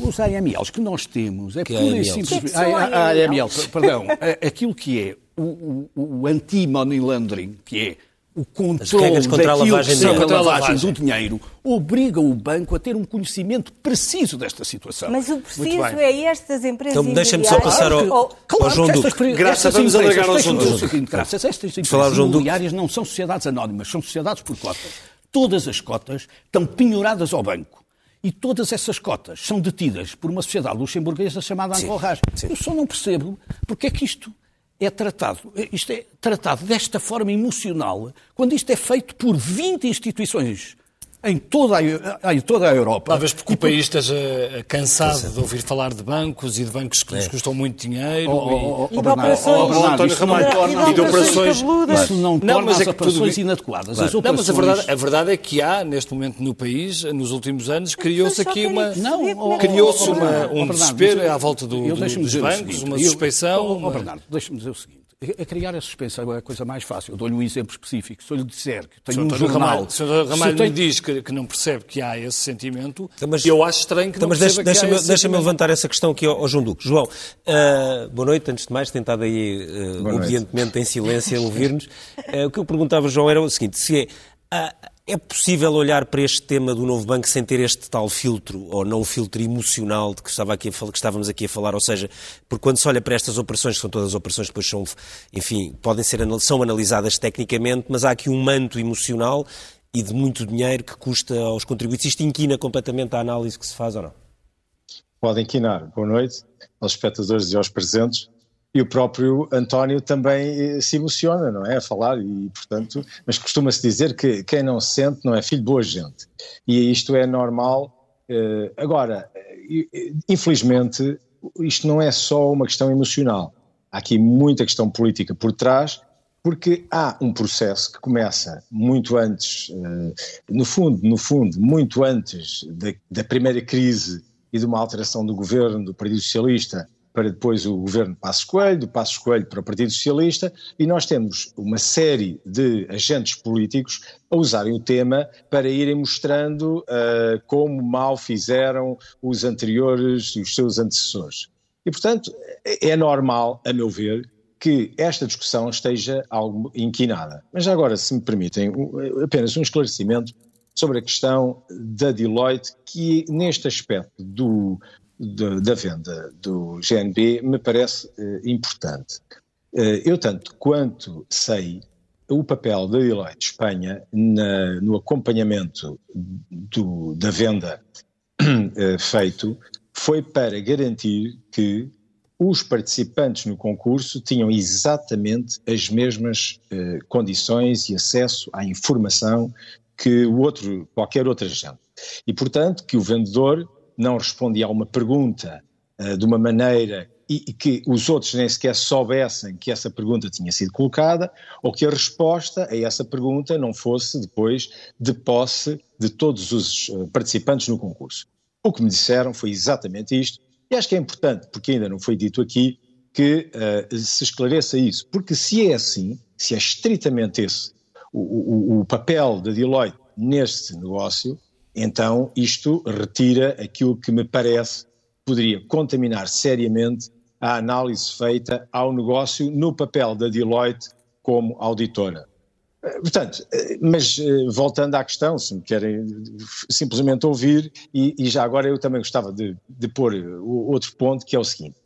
os AMLs que nós temos é que pura e simplesmente. A AML, perdão, aquilo que é o, o, o anti-money laundering, que é o controle contra a lavagem, daquilo, contra a lavagem do dinheiro obrigam o banco a ter um conhecimento preciso desta situação. Mas o preciso é estas empresas Então deixa-me só passar ao, ao, claro, ao João Duque. Graças, vamos alargar ao João Duque. Graças, estas empresas imobiliárias não são sociedades anónimas, são sociedades por cotas. Todas as cotas estão penhoradas ao banco. E todas essas cotas são detidas por uma sociedade luxemburguesa chamada Ancorras. Eu só não percebo porque é que isto é tratado, isto é tratado desta forma emocional, quando isto é feito por 20 instituições em toda a, em toda a Europa. Talvez porque o país esteja cansado de ouvir falar de bancos e de bancos que nos é. custam muito dinheiro. Oh, oh, oh, e, de operações. e de operações. Isso não torna mas é as operações tudo... inadequadas. Claro. As operações... Não, mas a verdade, a verdade é que há, neste momento no país, nos últimos anos, criou-se aqui uma. Criou-se um desespero à volta do, do, dos bancos, uma suspeição. Oh, Bernardo, deixa-me dizer o seguinte. A criar a suspensão é a coisa mais fácil. Eu dou-lhe um exemplo específico. Se eu lhe disser que tenho um jornal... Ramalho, se o Ramalho tenho... me diz que, que, não percebe que há esse sentimento, então, mas, eu acho estranho que então, não mas perceba deixa, que deixa, Deixa-me levantar essa questão aqui ao, ao João Duque. João, uh, boa noite. Antes de mais, tentado aí, uh, obedientemente, em silêncio, a ouvir-nos. Uh, o que eu perguntava, João, era o seguinte. Se é... É possível olhar para este tema do novo banco sem ter este tal filtro, ou não filtro emocional de que, estava aqui a, que estávamos aqui a falar? Ou seja, porque quando se olha para estas operações, que são todas operações depois são, enfim, podem ser são analisadas tecnicamente, mas há aqui um manto emocional e de muito dinheiro que custa aos contribuintes. Isto inquina completamente a análise que se faz ou não? Pode inquinar. Boa noite aos espectadores e aos presentes e o próprio António também eh, se emociona, não é? A falar, e portanto, mas costuma-se dizer que quem não sente não é filho de boa gente. E isto é normal. Eh, agora, eh, infelizmente, isto não é só uma questão emocional. Há aqui muita questão política por trás, porque há um processo que começa muito antes, no fundo, no fundo, muito antes da, da primeira crise e de uma alteração do governo do Partido Socialista para depois o governo Passos Coelho, do Passos Coelho para o Partido Socialista, e nós temos uma série de agentes políticos a usarem o tema para irem mostrando uh, como mal fizeram os anteriores os seus antecessores. E, portanto, é normal, a meu ver, que esta discussão esteja algo inquinada. Mas agora, se me permitem, apenas um esclarecimento sobre a questão da Deloitte, que neste aspecto do, de, da venda do GNB me parece eh, importante. Eh, eu, tanto quanto sei, o papel da Deloitte Espanha na, no acompanhamento do, da venda eh, feito foi para garantir que os participantes no concurso tinham exatamente as mesmas condições e acesso à informação que o outro, qualquer outro agente. E, portanto, que o vendedor não respondia a uma pergunta uh, de uma maneira e, e, que os outros nem sequer soubessem que essa pergunta tinha sido colocada, ou que a resposta a essa pergunta não fosse depois de posse de todos os uh, participantes no concurso. O que me disseram foi exatamente isto, e acho que é importante, porque ainda não foi dito aqui, que uh, se esclareça isso, porque se é assim, se é estritamente esse o, o, o papel da Deloitte neste negócio, então, isto retira aquilo que me parece poderia contaminar seriamente a análise feita ao negócio no papel da Deloitte como auditora. Portanto, mas voltando à questão, se me querem simplesmente ouvir, e, e já agora eu também gostava de, de pôr outro ponto, que é o seguinte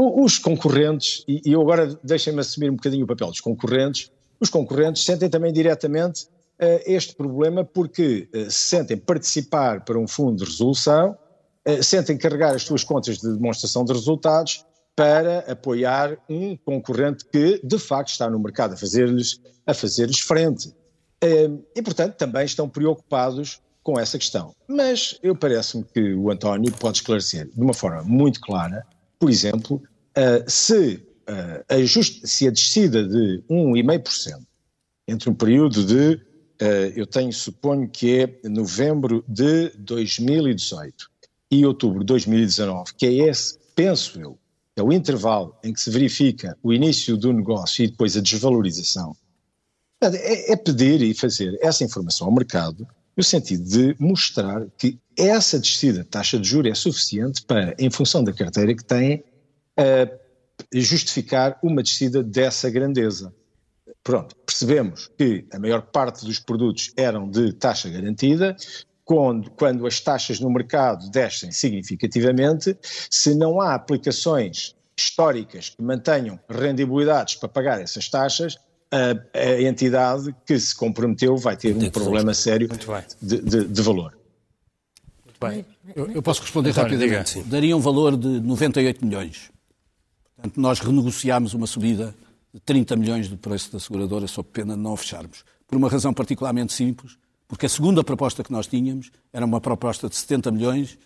os concorrentes, e eu agora deixem-me assumir um bocadinho o papel dos concorrentes, os concorrentes sentem também diretamente este problema porque uh, sentem participar para um fundo de resolução, uh, sentem carregar as suas contas de demonstração de resultados para apoiar um concorrente que de facto está no mercado a fazer-lhes a fazer frente. e portanto também estão preocupados com essa questão. Mas eu parece-me que o António pode esclarecer de uma forma muito clara por exemplo, uh, se, a se a descida de 1,5% entre um período de, eu tenho, suponho que é novembro de 2018 e outubro de 2019, que é esse, penso eu, é o intervalo em que se verifica o início do negócio e depois a desvalorização, é, é pedir e fazer essa informação ao mercado no sentido de mostrar que essa descida de taxa de juros é suficiente para, em função da carteira que têm, uh, justificar uma descida dessa grandeza. Pronto, percebemos que a maior parte dos produtos eram de taxa garantida, quando, quando as taxas no mercado descem significativamente, se não há aplicações históricas que mantenham rendibilidades para pagar essas taxas, a, a entidade que se comprometeu vai ter um problema sério de, de, de, valor. Muito bem. Eu, eu posso responder António, rapidamente. Diga. Daria um valor de 98 milhões. Portanto, nós renegociámos uma subida 30 milhões do preço da seguradora sob pena de não fecharmos. Por uma razão particularmente simples, porque a segunda proposta que nós tínhamos era uma proposta de 70 milhões,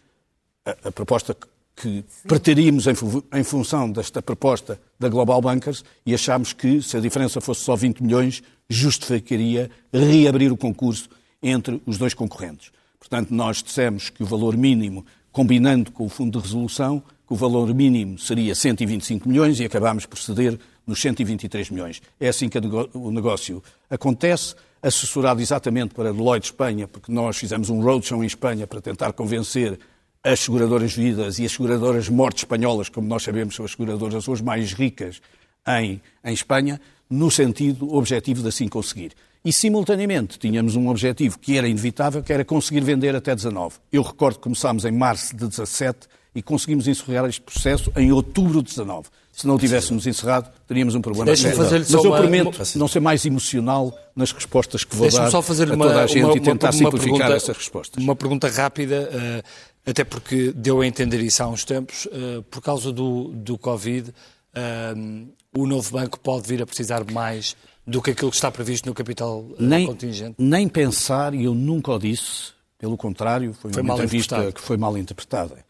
a, a proposta que preteríamos em, em, função desta proposta da Global Bankers e achámos que, se a diferença fosse só 20 milhões, justificaria reabrir o concurso entre os dois concorrentes. Portanto, nós dissemos que o valor mínimo, combinando com o Fundo de Resolução, que o valor mínimo seria 125 milhões e acabámos por ceder nos 123 milhões. É assim que o negócio acontece, assessorado exatamente para Deloitte Espanha, porque nós fizemos um roadshow em Espanha para tentar convencer as seguradoras vidas e as seguradoras mortes espanholas, como nós sabemos, são as seguradoras as mais ricas em, em Espanha, no sentido objetivo de assim conseguir. E, simultaneamente, tínhamos um objetivo que era inevitável, que era conseguir vender até 19. Eu recordo que começámos em março de 17 e conseguimos encerrar este processo em outubro de 19. Se não tivéssemos encerrado, teríamos um problema sério. Mas eu uma, prometo uma... não ser mais emocional nas respostas que vou dar só fazer a toda a gente uma, e tentar simplificar pergunta, essas respostas. Uma pergunta rápida. Uh, até porque deu a entender isso há uns tempos, uh, por causa do, do Covid, uh, o novo banco pode vir a precisar mais do que aquilo que está previsto no capital nem, contingente? Nem pensar, e eu nunca o disse, pelo contrário, foi, foi uma entrevista que foi mal interpretada.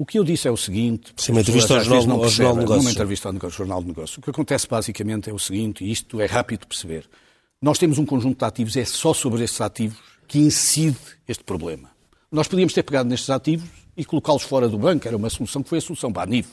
O que eu disse é o seguinte... Sim, uma entrevista ao Jornal, não ao Jornal de Negócios. Uma entrevista ao Jornal de Negócios. O que acontece basicamente é o seguinte, e isto é rápido de perceber. Nós temos um conjunto de ativos, é só sobre esses ativos que incide este problema. Nós podíamos ter pegado nestes ativos e colocá-los fora do banco, era uma solução que foi a solução para a NIF.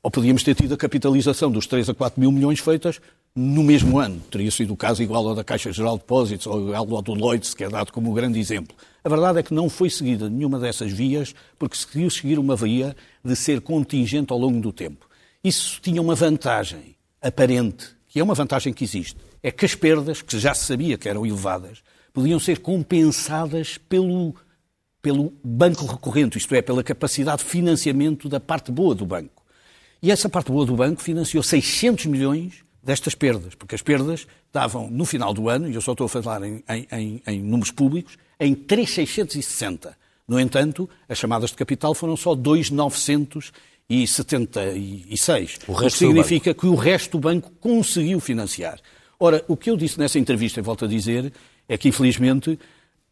Ou podíamos ter tido a capitalização dos 3 a 4 mil milhões feitas no mesmo ano. Teria sido o caso igual ao da Caixa Geral de Depósitos ou ao do Lloyds, que é dado como um grande exemplo. A verdade é que não foi seguida nenhuma dessas vias, porque se queria seguir uma via de ser contingente ao longo do tempo. Isso tinha uma vantagem aparente, que é uma vantagem que existe. É que as perdas, que já se sabia que eram elevadas, podiam ser compensadas pelo pelo banco recorrente, isto é, pela capacidade de financiamento da parte boa do banco. E essa parte boa do banco financiou 600 milhões destas perdas, porque as perdas estavam no final do ano, e eu só estou a falar em, em, em números públicos, em 3,660. No entanto, as chamadas de capital foram só 2,976. O, o que significa que o resto do banco conseguiu financiar. Ora, o que eu disse nessa entrevista, e volto a dizer, é que, infelizmente,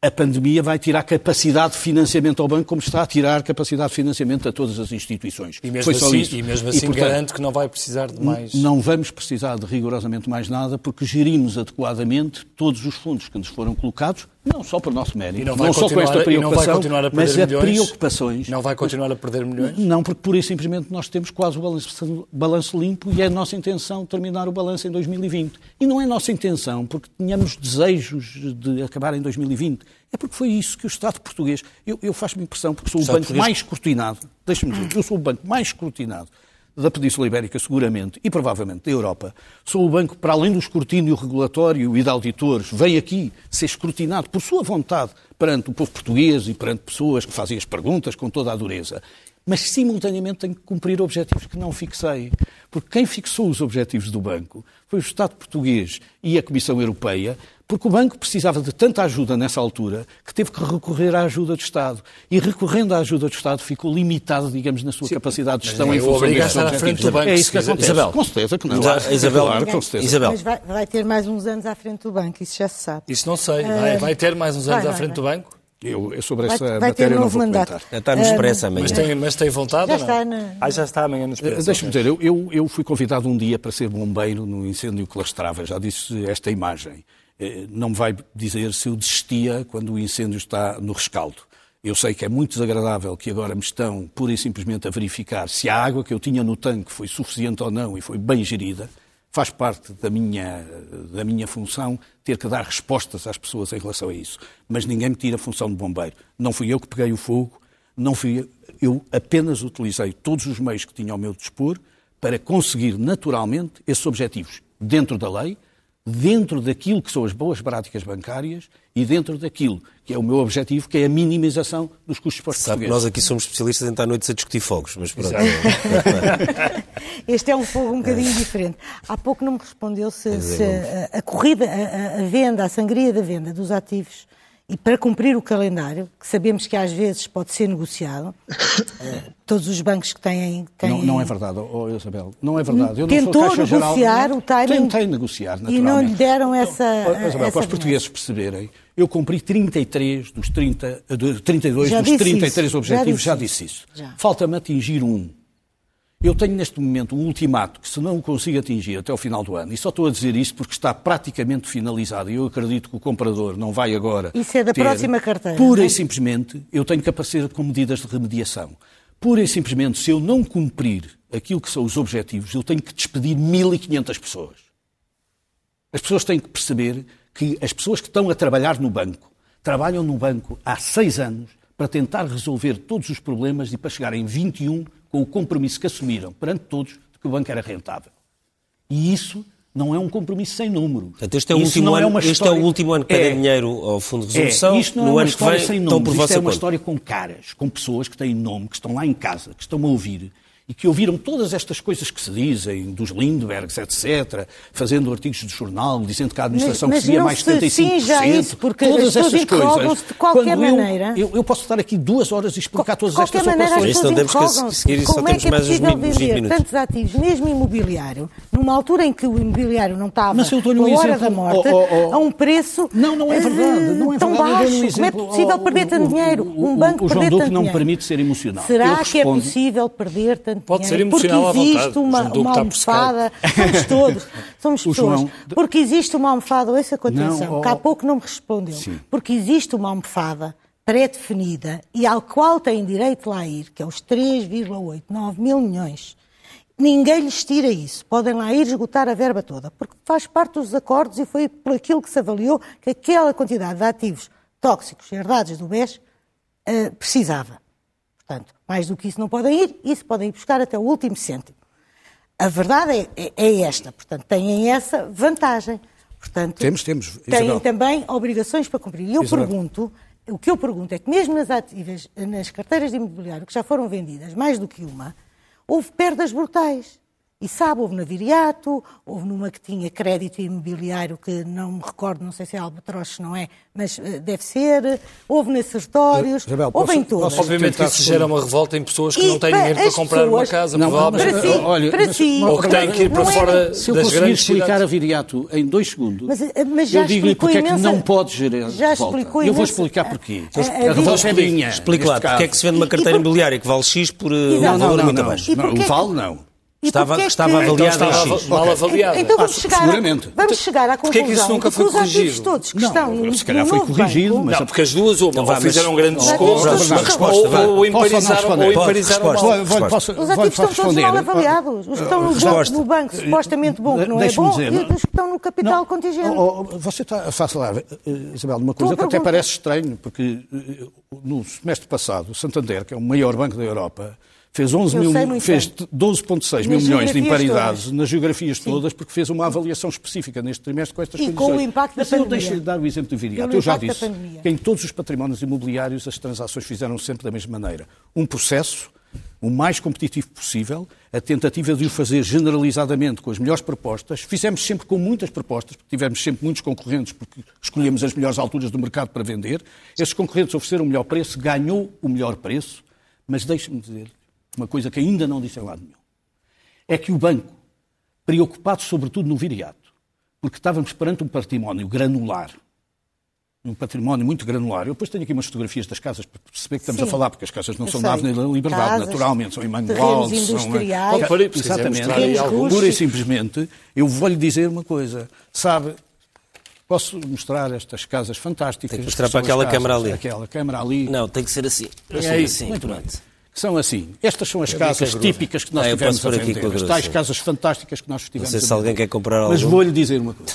a pandemia vai tirar capacidade de financiamento ao banco, como está a tirar capacidade de financiamento a todas as instituições. E mesmo Foi assim, isso. E mesmo assim e, portanto, garante que não vai precisar de mais. Não vamos precisar de rigorosamente mais nada, porque gerimos adequadamente todos os fundos que nos foram colocados, não só por nosso mérito, não, não só com esta preocupação, mas a preocupações. Não vai continuar a perder milhões? Não, porque por isso simplesmente nós temos quase o balanço, balanço limpo e é a nossa intenção terminar o balanço em 2020. E não é nossa intenção porque tínhamos desejos de acabar em 2020. É porque foi isso que o Estado português. Eu, eu faço-me impressão, porque sou o, o banco português... mais escrutinado, deixe-me dizer, eu sou o banco mais escrutinado da Península Ibérica, seguramente, e provavelmente da Europa, sou o banco, para além do escrutínio regulatório e de auditores, vem aqui ser escrutinado por sua vontade perante o povo português e perante pessoas que fazem as perguntas com toda a dureza mas simultaneamente tem que cumprir objetivos que não fixei. Porque quem fixou os objetivos do banco foi o Estado português e a Comissão Europeia, porque o banco precisava de tanta ajuda nessa altura que teve que recorrer à ajuda do Estado. E recorrendo à ajuda do Estado ficou limitado, digamos, na sua Sim, capacidade de gestão em função desses estar à frente do banco. É isso que acontece. Isabel. Com certeza que não. Isabel, claro, com certeza. Isabel. Mas vai, vai, ter mais uns anos à frente do banco, isso já se sabe. Isso não sei. Vai, vai ter mais uns anos vai, à frente do banco? Eu, eu sobre essa vai, vai matéria não vou mandato. comentar. Está no Expresso amanhã. Mas tem, mas tem vontade já ou não? Está na... Ah, já está amanhã no Expresso. Deixa-me dizer, eu, eu, eu, fui convidado um dia para ser bombeiro no incêndio que lastrava. Já disse esta imagem. Eh, não me vai dizer se eu desistia quando o incêndio está no rescaldo. Eu sei que é muito desagradável que agora me estão pura e simplesmente a verificar se a água que eu tinha no tanque foi suficiente ou não e foi bem gerida faz parte da minha, da minha função ter que dar respostas às pessoas em relação a isso. Mas ninguém me tira a função de bombeiro. Não fui eu que peguei o fogo, não fui eu. Eu apenas utilizei todos os meios que tinha ao meu dispor para conseguir naturalmente esses objetivos dentro da lei, dentro daquilo que são as boas práticas bancárias e dentro daquilo que é o meu objetivo, que é a minimização dos custos para os Sabe nós aqui somos especialistas em estar noites a discutir fogos, mas pronto. este é um fogo um bocadinho diferente. Há pouco não me respondeu se, se a, a, corrida, a, a venda, a sangria da venda dos ativos e para cumprir o calendário, que sabemos que às vezes pode ser negociado, eh, todos os bancos que têm. têm... Não, não, é verdade, oh, Isabel. Não é verdade. Eu Tentou negociar geral, o timing. Tentei negociar, naturalmente. E não lhe deram essa. Oh, Isabel, essa para os portugueses perceberem, eu cumpri 33 dos 30, 32 já dos 33 isso. objetivos, já disse, já disse isso. Falta-me atingir um. Eu tenho neste momento um ultimato que, se não o consigo atingir até o final do ano, e só estou a dizer isso porque está praticamente finalizado, e eu acredito que o comprador não vai agora. Isso é da ter, próxima carteira. Pura é? e simplesmente, eu tenho que aparecer com medidas de remediação. Pura e simplesmente, se eu não cumprir aquilo que são os objetivos, eu tenho que despedir 1.500 pessoas. As pessoas têm que perceber que as pessoas que estão a trabalhar no banco trabalham no banco há seis anos para tentar resolver todos os problemas e para chegar em 21 com o compromisso que assumiram perante todos de que o banco era rentável. E isso não é um compromisso sem número. Portanto, este é o, último é ano, é este é o último ano que pedem é, dinheiro ao Fundo de Resolução. É, isto não é uma história vem, sem número. Isto é uma história com caras, com pessoas que têm nome, que estão lá em casa, que estão a ouvir e que ouviram todas estas coisas que se dizem, dos Lindberghs, etc., fazendo artigos de jornal, dizendo que a administração mas, mas recebia mais 75%. Sim, já isso, porque todas estas coisas. De qualquer maneira. Eu, eu, posso estar aqui duas horas e explicar todas estas maneira, operações. Isso não temos que seguir isso, Como é que é possível vender tantos ativos, mesmo imobiliário, numa altura em que o imobiliário não estava mas eu a um hora da morte, oh, oh, oh. a um preço não, não é verdade, não é tão verdade. baixo? Como é possível perder tanto dinheiro? Um banco o João Duque não me permite ser emocional. Será que é possível perder tanto dinheiro? Pode ser emocional porque existe uma, uma almofada, somos todos, somos pessoas, porque existe uma almofada, ouça com atenção, não, oh... que há pouco não me respondeu, Sim. porque existe uma almofada pré-definida e ao qual têm direito lá ir, que é os 3,89 mil milhões. Ninguém lhes tira isso. Podem lá ir esgotar a verba toda, porque faz parte dos acordos e foi por aquilo que se avaliou que aquela quantidade de ativos tóxicos herdados do BES uh, precisava. Portanto, mais do que isso não podem ir, isso podem ir buscar até o último cêntimo. A verdade é, é, é esta, portanto, têm essa vantagem. Portanto, temos, temos. Têm também obrigações para cumprir. E eu Isabel. pergunto, o que eu pergunto é que mesmo nas ativas, nas carteiras de imobiliário que já foram vendidas, mais do que uma, houve perdas brutais. E sabe, houve na Viriato, houve numa que tinha crédito imobiliário, que não me recordo, não sei se é Albatroz, não é, mas uh, deve ser. Houve nesses sertórios, houve em todas. Obviamente que isso gera uma revolta em pessoas que e não têm dinheiro para comprar pessoas... uma casa, não, provavelmente. Para si, olha, para mas, si. Ou que têm que ir para fora é... Se eu conseguir explicar cidades. a Viriato em dois segundos, mas, eh, mas já eu digo-lhe porque imensa... é que não pode gerar já revolta. Explicou eu vou explicar porquê. A, a, a revolta é minha. Explique lá, porque é que se vende uma carteira imobiliária que vale X por um valor muito abaixo? O vale não. Estava, que estava avaliada então, estava mal avaliada. Então vamos chegar, seguramente. vamos chegar à conclusão Porquê é que isso nunca foi corrigido? todos que não, estão no, se calhar foi corrigido, banco, mas... Não, porque as duas, uma, ou fizeram um grande desconto, ou, ou imparizaram, ou imparizaram mal. Os ativos estão todos mal avaliados. Os que estão no banco supostamente bom, que não é bom, e os que estão no capital contingente. Você está a falar, Isabel, de uma coisa que até parece estranho, porque no semestre passado, o Santander, que é o maior banco da Europa, fez, 11 mil, fez 12,6 mil milhões de imparidades todas. nas geografias Sim. todas, porque fez uma avaliação específica neste trimestre com estas e condições. com o impacto Mas da eu deixo-lhe dar o exemplo do Viriato. Eu já disse que em todos os patrimónios imobiliários as transações fizeram sempre da mesma maneira. Um processo o mais competitivo possível, a tentativa de o fazer generalizadamente com as melhores propostas. Fizemos sempre com muitas propostas, porque tivemos sempre muitos concorrentes, porque escolhemos as melhores alturas do mercado para vender. Esses concorrentes ofereceram o melhor preço, ganhou o melhor preço, mas deixe-me dizer uma coisa que ainda não disse em lado nenhum. É que o banco, preocupado sobretudo no viriato, porque estávamos perante um património granular, um património muito granular. Eu depois tenho aqui umas fotografias das casas para perceber que estamos Sim. a falar, porque as casas não Eu são da Avenida da Liberdade, casas, naturalmente, são em Mangualde, são... Industriais. Exatamente. Pura e simplesmente, eu vou-lhe dizer uma coisa. Sabe, posso mostrar estas casas fantásticas. Tem que mostrar para aquela casas, câmara ali. Aquela câmara ali. Não, tem que ser assim. É assim, assim. Muito bem que são assim. Estas são as casas típicas que nós ah, tivemos a vender. As tais casas fantásticas que nós tivemos Não sei se alguém quer comprar. Mas vou-lhe dizer uma coisa.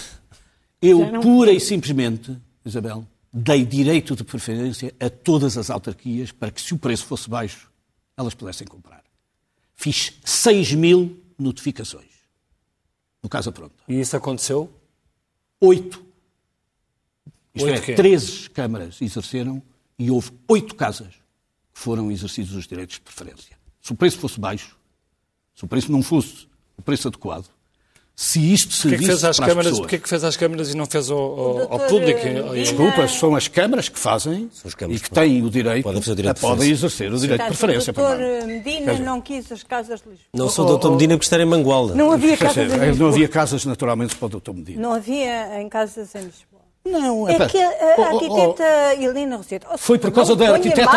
Eu, pura e simplesmente, Isabel, dei direito de preferência a todas as autarquias para que, se o preço fosse baixo, elas pudessem comprar. Fiz 6 mil notificações no Casa Pronta. E isso aconteceu? Oito. Isto oito é, 13 câmaras exerceram e houve oito casas foram exercidos os direitos de preferência. Se o preço fosse baixo, se o preço não fosse o preço adequado, se isto servisse que fez às para câmaras, as Porquê que fez às câmaras e não fez ao, ao, ao público? Desculpa, são as câmaras que fazem e que têm o direito, podem, o direito podem exercer o direito de preferência. O doutor Medina não quis as casas de Lisboa. Não sou o doutor Medina porque estar em Mangualda. Não havia casas em Não havia casas naturalmente para o doutor Medina. Não havia em casas em Lisboa. Não, é, é que a, a arquiteta oh, oh, Helena Roseta. Foi por causa da arquiteta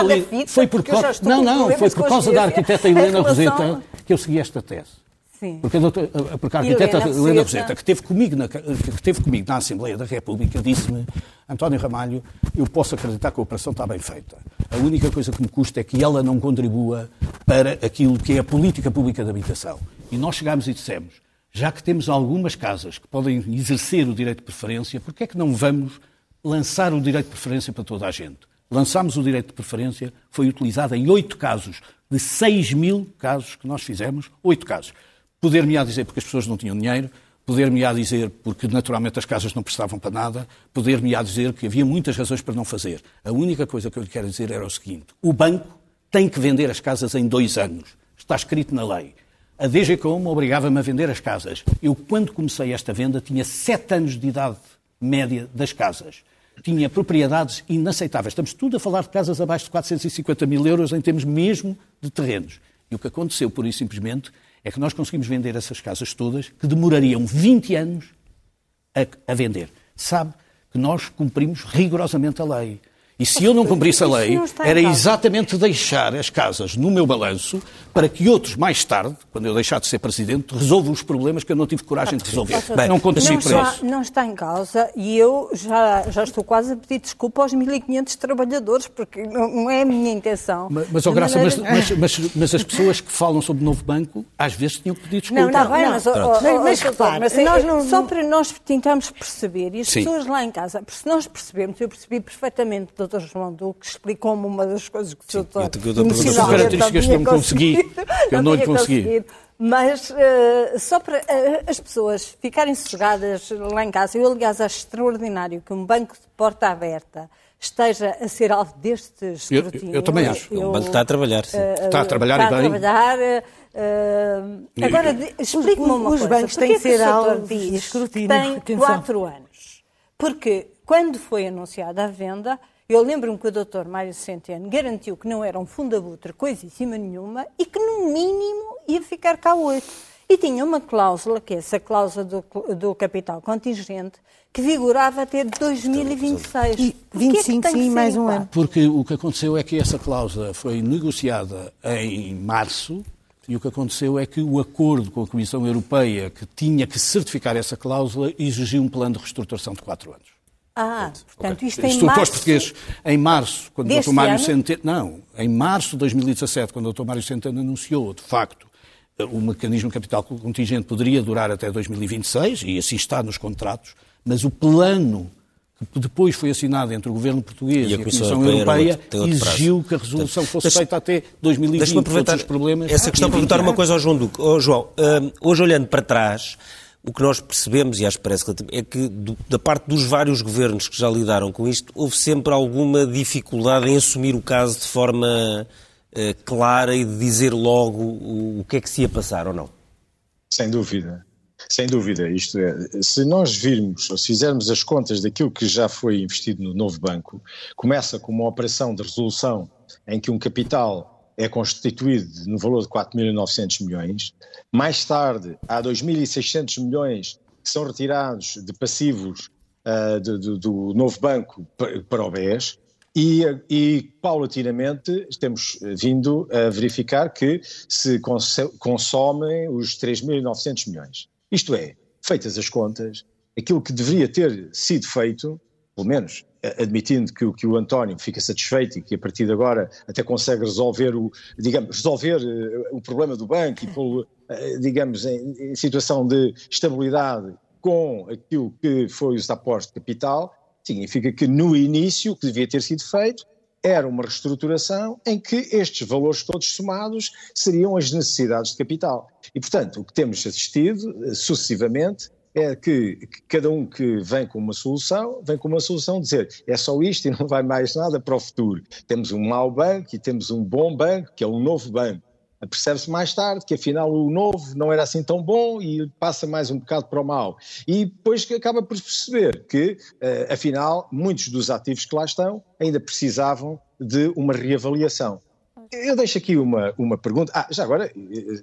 Foi por causa. Não, não, foi por causa da arquiteta Helena Roseta que eu segui esta tese. Sim. Porque a, doutora, porque a arquiteta Helena Roseta, que esteve comigo na, que teve comigo na Assembleia da República, disse-me, António Ramalho, eu posso acreditar que a operação está bem feita. A única coisa que me custa é que ela não contribua para aquilo que é a política pública de habitação. E nós chegámos e dissemos, já que temos algumas casas que podem exercer o direito de preferência, por que é que não vamos lançar o direito de preferência para toda a gente? Lançámos o direito de preferência, foi utilizado em oito casos, de 6 mil casos que nós fizemos, oito casos. Poder-me-á dizer porque as pessoas não tinham dinheiro, poder-me-á dizer porque naturalmente as casas não prestavam para nada, poder-me-á dizer que havia muitas razões para não fazer. A única coisa que eu lhe quero dizer era o seguinte: o banco tem que vender as casas em dois anos. Está escrito na lei. A DGCOM obrigava-me a vender as casas. Eu, quando comecei esta venda, tinha sete anos de idade média das casas. Tinha propriedades inaceitáveis. Estamos tudo a falar de casas abaixo de 450 mil euros em termos mesmo de terrenos. E o que aconteceu, por isso simplesmente, é que nós conseguimos vender essas casas todas que demorariam 20 anos a, a vender. Sabe que nós cumprimos rigorosamente a lei. E se eu não cumprisse a lei, era exatamente deixar as casas no meu balanço para que outros, mais tarde, quando eu deixar de ser presidente, resolvam os problemas que eu não tive coragem de resolver. Bem, não contribuí para isso. Não está em causa e eu já, já estou quase a pedir desculpa aos 1.500 trabalhadores, porque não, é a minha intenção. Mas, mas, oh, Graça, mas, mas, mas, mas, as pessoas que falam sobre o novo banco, às vezes tinham pedido desculpa. Não, está bem, mas, oh, oh, mas repare, mas, nós não... só para nós tentarmos perceber, e as Sim. pessoas lá em casa, se nós percebermos, eu percebi perfeitamente, Dr. João Duque explicou-me uma das coisas que o Dr. São características que eu não consegui, que eu não lhe consegui. Mas uh, só para uh, as pessoas ficarem sossegadas lá em casa, eu, aliás, acho extraordinário que um banco de porta aberta esteja a ser alvo deste escrutínio. Eu, eu, também acho. Eu, o banco está a trabalhar, sim. Uh, está a trabalhar está e bem. Está a trabalhar. Uh, agora, explique-me uma os coisa. Os bancos têm que ser alvo de escrutínio. Tem quatro anos. Porque quando foi anunciada a venda, eu lembro-me que o Dr. Mário Centeno garantiu que não era um fundabutre coisíssima nenhuma e que, no mínimo, ia ficar cá oito. E tinha uma cláusula, que é essa cláusula do, do capital contingente, que vigorava até 2026. E 25, é sim, mais um ano. Porque o que aconteceu é que essa cláusula foi negociada em março e o que aconteceu é que o acordo com a Comissão Europeia, que tinha que certificar essa cláusula, exigiu um plano de reestruturação de quatro anos. Ah, portanto, okay. isto em Estou março... português, em março, quando o Dr. Mário Centeno... Não, em março de 2017, quando o Dr. Mário Centeno anunciou, de facto, o mecanismo de capital contingente poderia durar até 2026, e assim está nos contratos, mas o plano que depois foi assinada entre o governo português e a, e a Comissão, Europeia, Europeia exigiu que a resolução fosse deixa, feita até 2020. Deixa-me aproveitar os problemas essa questão para perguntar uma coisa ao João Duque. Oh, João, uh, hoje olhando para trás, o que nós percebemos, e acho que parece é que do, da parte dos vários governos que já lidaram com isto, houve sempre alguma dificuldade em assumir o caso de forma uh, clara e de dizer logo o, o que é que se ia passar ou não. Sem dúvida. Sem dúvida, isto é, se nós virmos, ou se fizermos as contas daquilo que já foi investido no novo banco, começa com uma operação de resolução em que um capital é constituído no valor de 4.900 milhões, mais tarde há 2.600 milhões que são retirados de passivos uh, de, de, do novo banco para, para o BES, e, e, paulatinamente temos vindo a verificar que se consomem os 3.900 milhões. Isto é, feitas as contas, aquilo que deveria ter sido feito, pelo menos admitindo que, que o António fica satisfeito e que a partir de agora até consegue resolver o, digamos, resolver uh, o problema do banco e pô uh, digamos, em, em, situação de estabilidade com aquilo que foi os aportes de capital, significa que no início o que devia ter sido feito era uma reestruturação em que estes valores todos somados seriam as necessidades de capital. E, portanto, o que temos assistido eh, sucessivamente é que, que, cada um que vem com uma solução, vem com uma solução dizer é só isto e não vai mais nada para o futuro. Temos um mau banco e temos um bom banco, que é um novo banco. Percebe-se mais tarde que afinal o novo não era assim tão bom e passa mais um bocado para o mau. E depois acaba por perceber que, uh, afinal, muitos dos ativos que lá estão ainda precisavam de uma reavaliação. Eu deixo aqui uma, uma pergunta. Ah, já agora,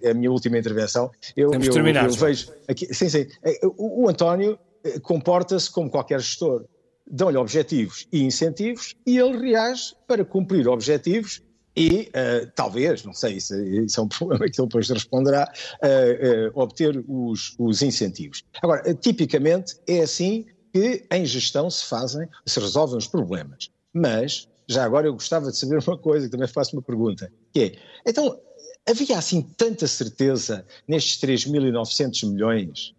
é a minha última intervenção. Eu, Temos eu, terminar, eu vejo aqui. Sim, sim. Eh, o, o António eh, comporta-se como qualquer gestor. Dão-lhe objetivos e incentivos e ele reage para cumprir objetivos e uh, talvez, não sei, isso, isso, é um problema que ele depois responderá, uh, uh, obter os, os, incentivos. Agora, tipicamente é assim que em gestão se fazem, se resolvem os problemas. Mas, já agora eu gostava de saber uma coisa, que também faço uma pergunta, que é, então, havia assim tanta certeza nestes 3.900 milhões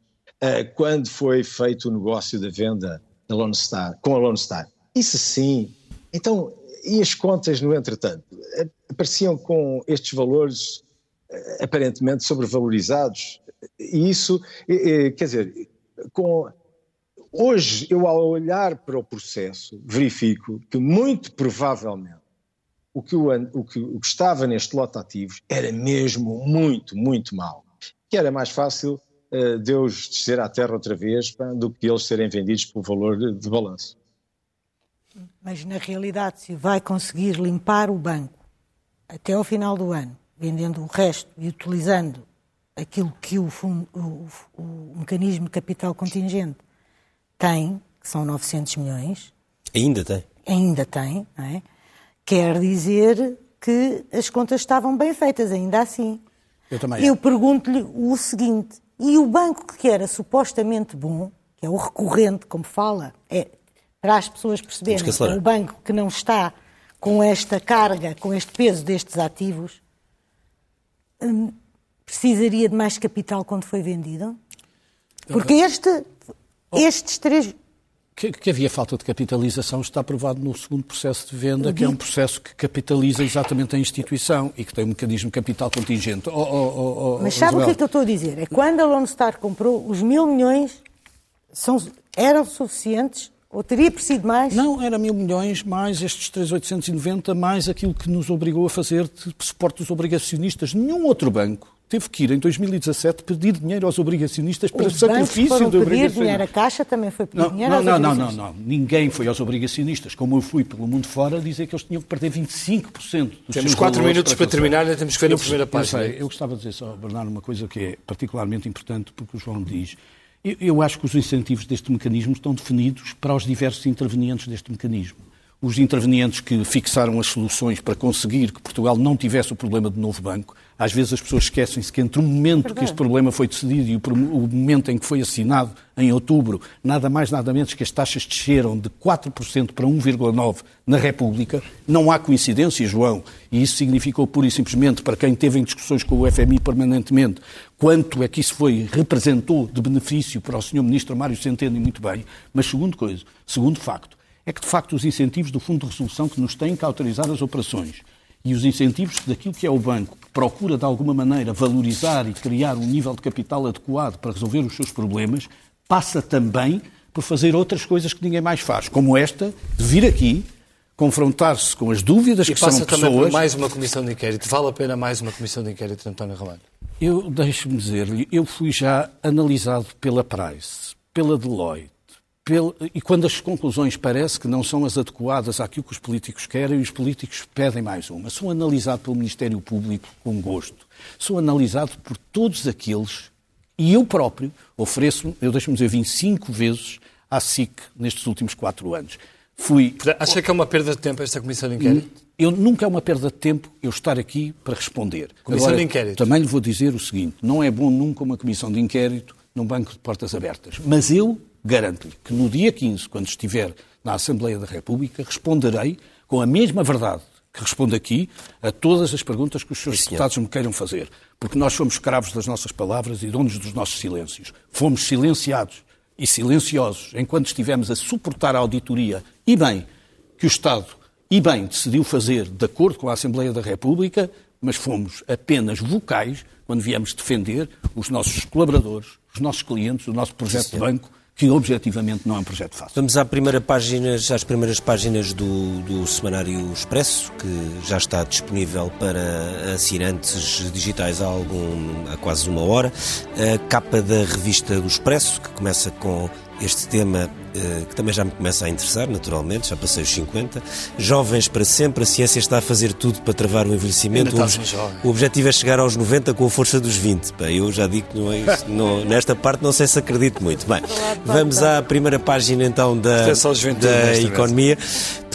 quando foi feito o negócio da venda da Lone Star, com a Lone Star? Isso sim. Então, e as contas, no entretanto, apareciam com estes valores eh, aparentemente sobrevalorizados. E isso, quer dizer, com, hoje eu ao olhar para o processo verifico que muito provavelmente o que, o, o que, o que estava neste lote ativos era mesmo muito, muito mal. Que era mais fácil uh, Deus descer à terra outra vez pá, do que eles serem vendidos por valor de, de balanço. Mas na realidade, se vai conseguir limpar o banco até ao final do ano, vendendo o resto e utilizando aquilo que o, fundo, o, o mecanismo de capital contingente tem, que são 900 milhões. Ainda tem. Ainda tem, não é? Quer dizer que as contas estavam bem feitas, ainda assim. Eu também. Eu pergunto-lhe o seguinte: e o banco que era supostamente bom, que é o recorrente, como fala, é para as pessoas perceberem que o banco que não está com esta carga, com este peso destes ativos, hum, precisaria de mais capital quando foi vendido? Porque este, estes três. Que, que, havia falta de capitalização está provado no segundo processo de venda, que é um processo que capitaliza exatamente a instituição e que tem um mecanismo capital contingente. Oh, oh, oh, Mas sabe o que é que eu estou a dizer? É quando a Lone Star comprou, os mil milhões são, eram suficientes ou teria preciso mais? Não, era mil milhões, mais estes 3,890, mais aquilo que nos obrigou a fazer de suporte dos obrigacionistas. Nenhum outro banco teve que ir, em 2017, pedir dinheiro aos obrigacionistas para Os sacrifício foram do pedir dinheiro, a Caixa também foi pedir não, dinheiro não, aos não, não, não, não, ninguém foi aos obrigacionistas, como eu fui pelo mundo fora, dizer que eles tinham que perder 25% dos Temos quatro minutos para, para terminar, ainda temos que ver eu, na primeira página. Eu, sei, eu gostava de dizer só, Bernardo, uma coisa que é particularmente importante, porque o João diz eu, acho que os incentivos deste mecanismo estão definidos para os diversos intervenientes deste mecanismo. Os intervenientes que fixaram as soluções para conseguir que Portugal não tivesse o problema de novo banco. Às vezes as pessoas esquecem-se que entre o momento que este problema foi decidido e o momento em que foi assinado, em outubro, nada mais nada menos que as taxas desceram de 4% para 1,9% na República. Não há coincidência, João, e isso significou pura e simplesmente, para quem teve em discussões com o FMI permanentemente, quanto é que isso foi, representou de benefício para o Sr. Ministro Mário Centeno e muito bem. Mas segundo coisa, segundo facto, é que de facto os incentivos do Fundo de Resolução que nos têm que autorizar as operações e os incentivos daquilo que é o banco, que procura de alguma maneira valorizar e criar um nível de capital adequado para resolver os seus problemas, passa também por fazer outras coisas que ninguém mais faz, como esta, de vir aqui, confrontar-se com as dúvidas e que são pessoas... E passa também por mais uma comissão de inquérito. Vale a pena mais uma comissão de inquérito, António Ramalho? Eu, deixe-me dizer-lhe, eu fui já analisado pela Price, pela Deloitte, e quando as conclusões parece que não são as adequadas àquilo que os políticos querem, os políticos pedem mais uma. Sou analisado pelo Ministério Público com gosto. Sou analisado por todos aqueles, e eu próprio ofereço, eu deixo-me dizer, vim cinco vezes à SIC nestes últimos quatro anos. Fui... Acha que é uma perda de tempo esta comissão de inquérito? Eu, nunca é uma perda de tempo eu estar aqui para responder. Comissão Agora, de inquérito. Também lhe vou dizer o seguinte: não é bom nunca uma comissão de inquérito num banco de portas abertas. Mas eu garanto-lhe que no dia 15, quando estiver na Assembleia da República, responderei com a mesma verdade que respondo aqui a todas as perguntas que os seus deputados me queiram fazer. Porque nós somos escravos das nossas palavras e donos dos nossos silêncios. Fomos silenciados e silenciosos enquanto estivemos a suportar a auditoria e bem que o Estado e bem decidiu fazer de acordo com a Assembleia da República, mas fomos apenas vocais quando viemos defender os nossos colaboradores, os nossos clientes, o nosso projeto Sim, de banco que objetivamente não é um projeto fácil. Vamos à primeira página, às primeiras páginas do, do Semanário Expresso, que já está disponível para assinantes digitais há, algum, há quase uma hora. A capa da revista do Expresso, que começa com este tema eh, que também já me começa a interessar, naturalmente, já passei os 50. Jovens para sempre, a ciência está a fazer tudo para travar o envelhecimento. O, o objetivo é chegar aos 90 com a força dos 20. Bem, eu já digo que não é isso. Não, nesta parte não sei se acredito muito. Bem, vamos à primeira página então da, é da economia.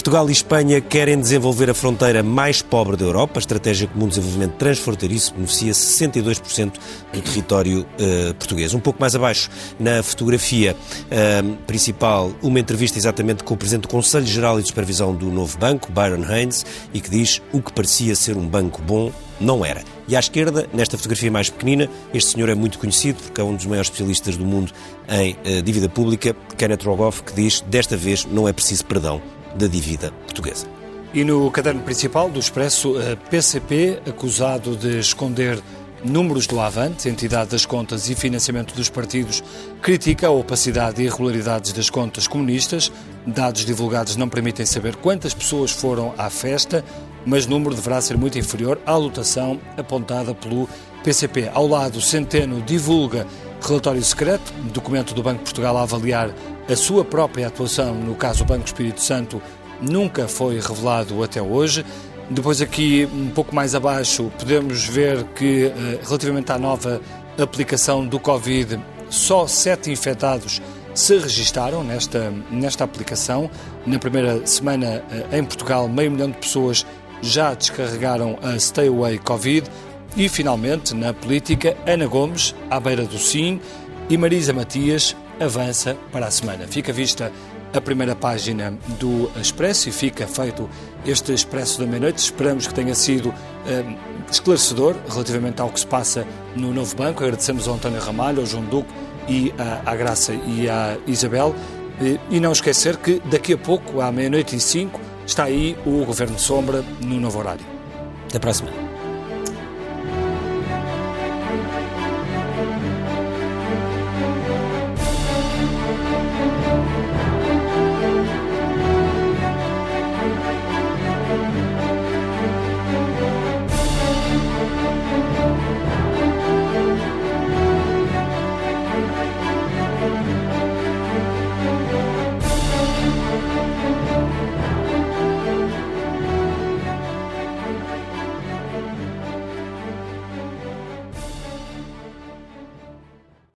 Portugal e Espanha querem desenvolver a fronteira mais pobre da Europa. A Estratégia Comum de Desenvolvimento Transfronteiriço beneficia 62% do território uh, português. Um pouco mais abaixo, na fotografia uh, principal, uma entrevista exatamente com o Presidente do Conselho Geral e de Supervisão do novo banco, Byron Haynes, e que diz o que parecia ser um banco bom não era. E à esquerda, nesta fotografia mais pequenina, este senhor é muito conhecido porque é um dos maiores especialistas do mundo em uh, dívida pública, Kenneth Rogoff, que diz desta vez não é preciso perdão, da dívida portuguesa. E no caderno principal do Expresso, a PCP, acusado de esconder números do Avante, entidade das contas e financiamento dos partidos, critica a opacidade e irregularidades das contas comunistas. Dados divulgados não permitem saber quantas pessoas foram à festa, mas o número deverá ser muito inferior à lotação apontada pelo PCP. Ao lado, Centeno divulga relatório secreto, documento do Banco de Portugal a avaliar a sua própria atuação no caso Banco Espírito Santo nunca foi revelado até hoje. Depois aqui, um pouco mais abaixo, podemos ver que, eh, relativamente à nova aplicação do Covid, só sete infectados se registaram nesta, nesta aplicação. Na primeira semana eh, em Portugal, meio milhão de pessoas já descarregaram a Stay Away Covid. E, finalmente, na política, Ana Gomes, à beira do sim, e Marisa Matias, avança para a semana. Fica vista a primeira página do Expresso e fica feito este Expresso da meia-noite. Esperamos que tenha sido eh, esclarecedor relativamente ao que se passa no novo banco. Agradecemos ao António Ramalho, ao João Duque e à, à Graça e à Isabel. E, e não esquecer que daqui a pouco, à meia-noite e cinco, está aí o Governo Sombra no novo horário. Até a próxima.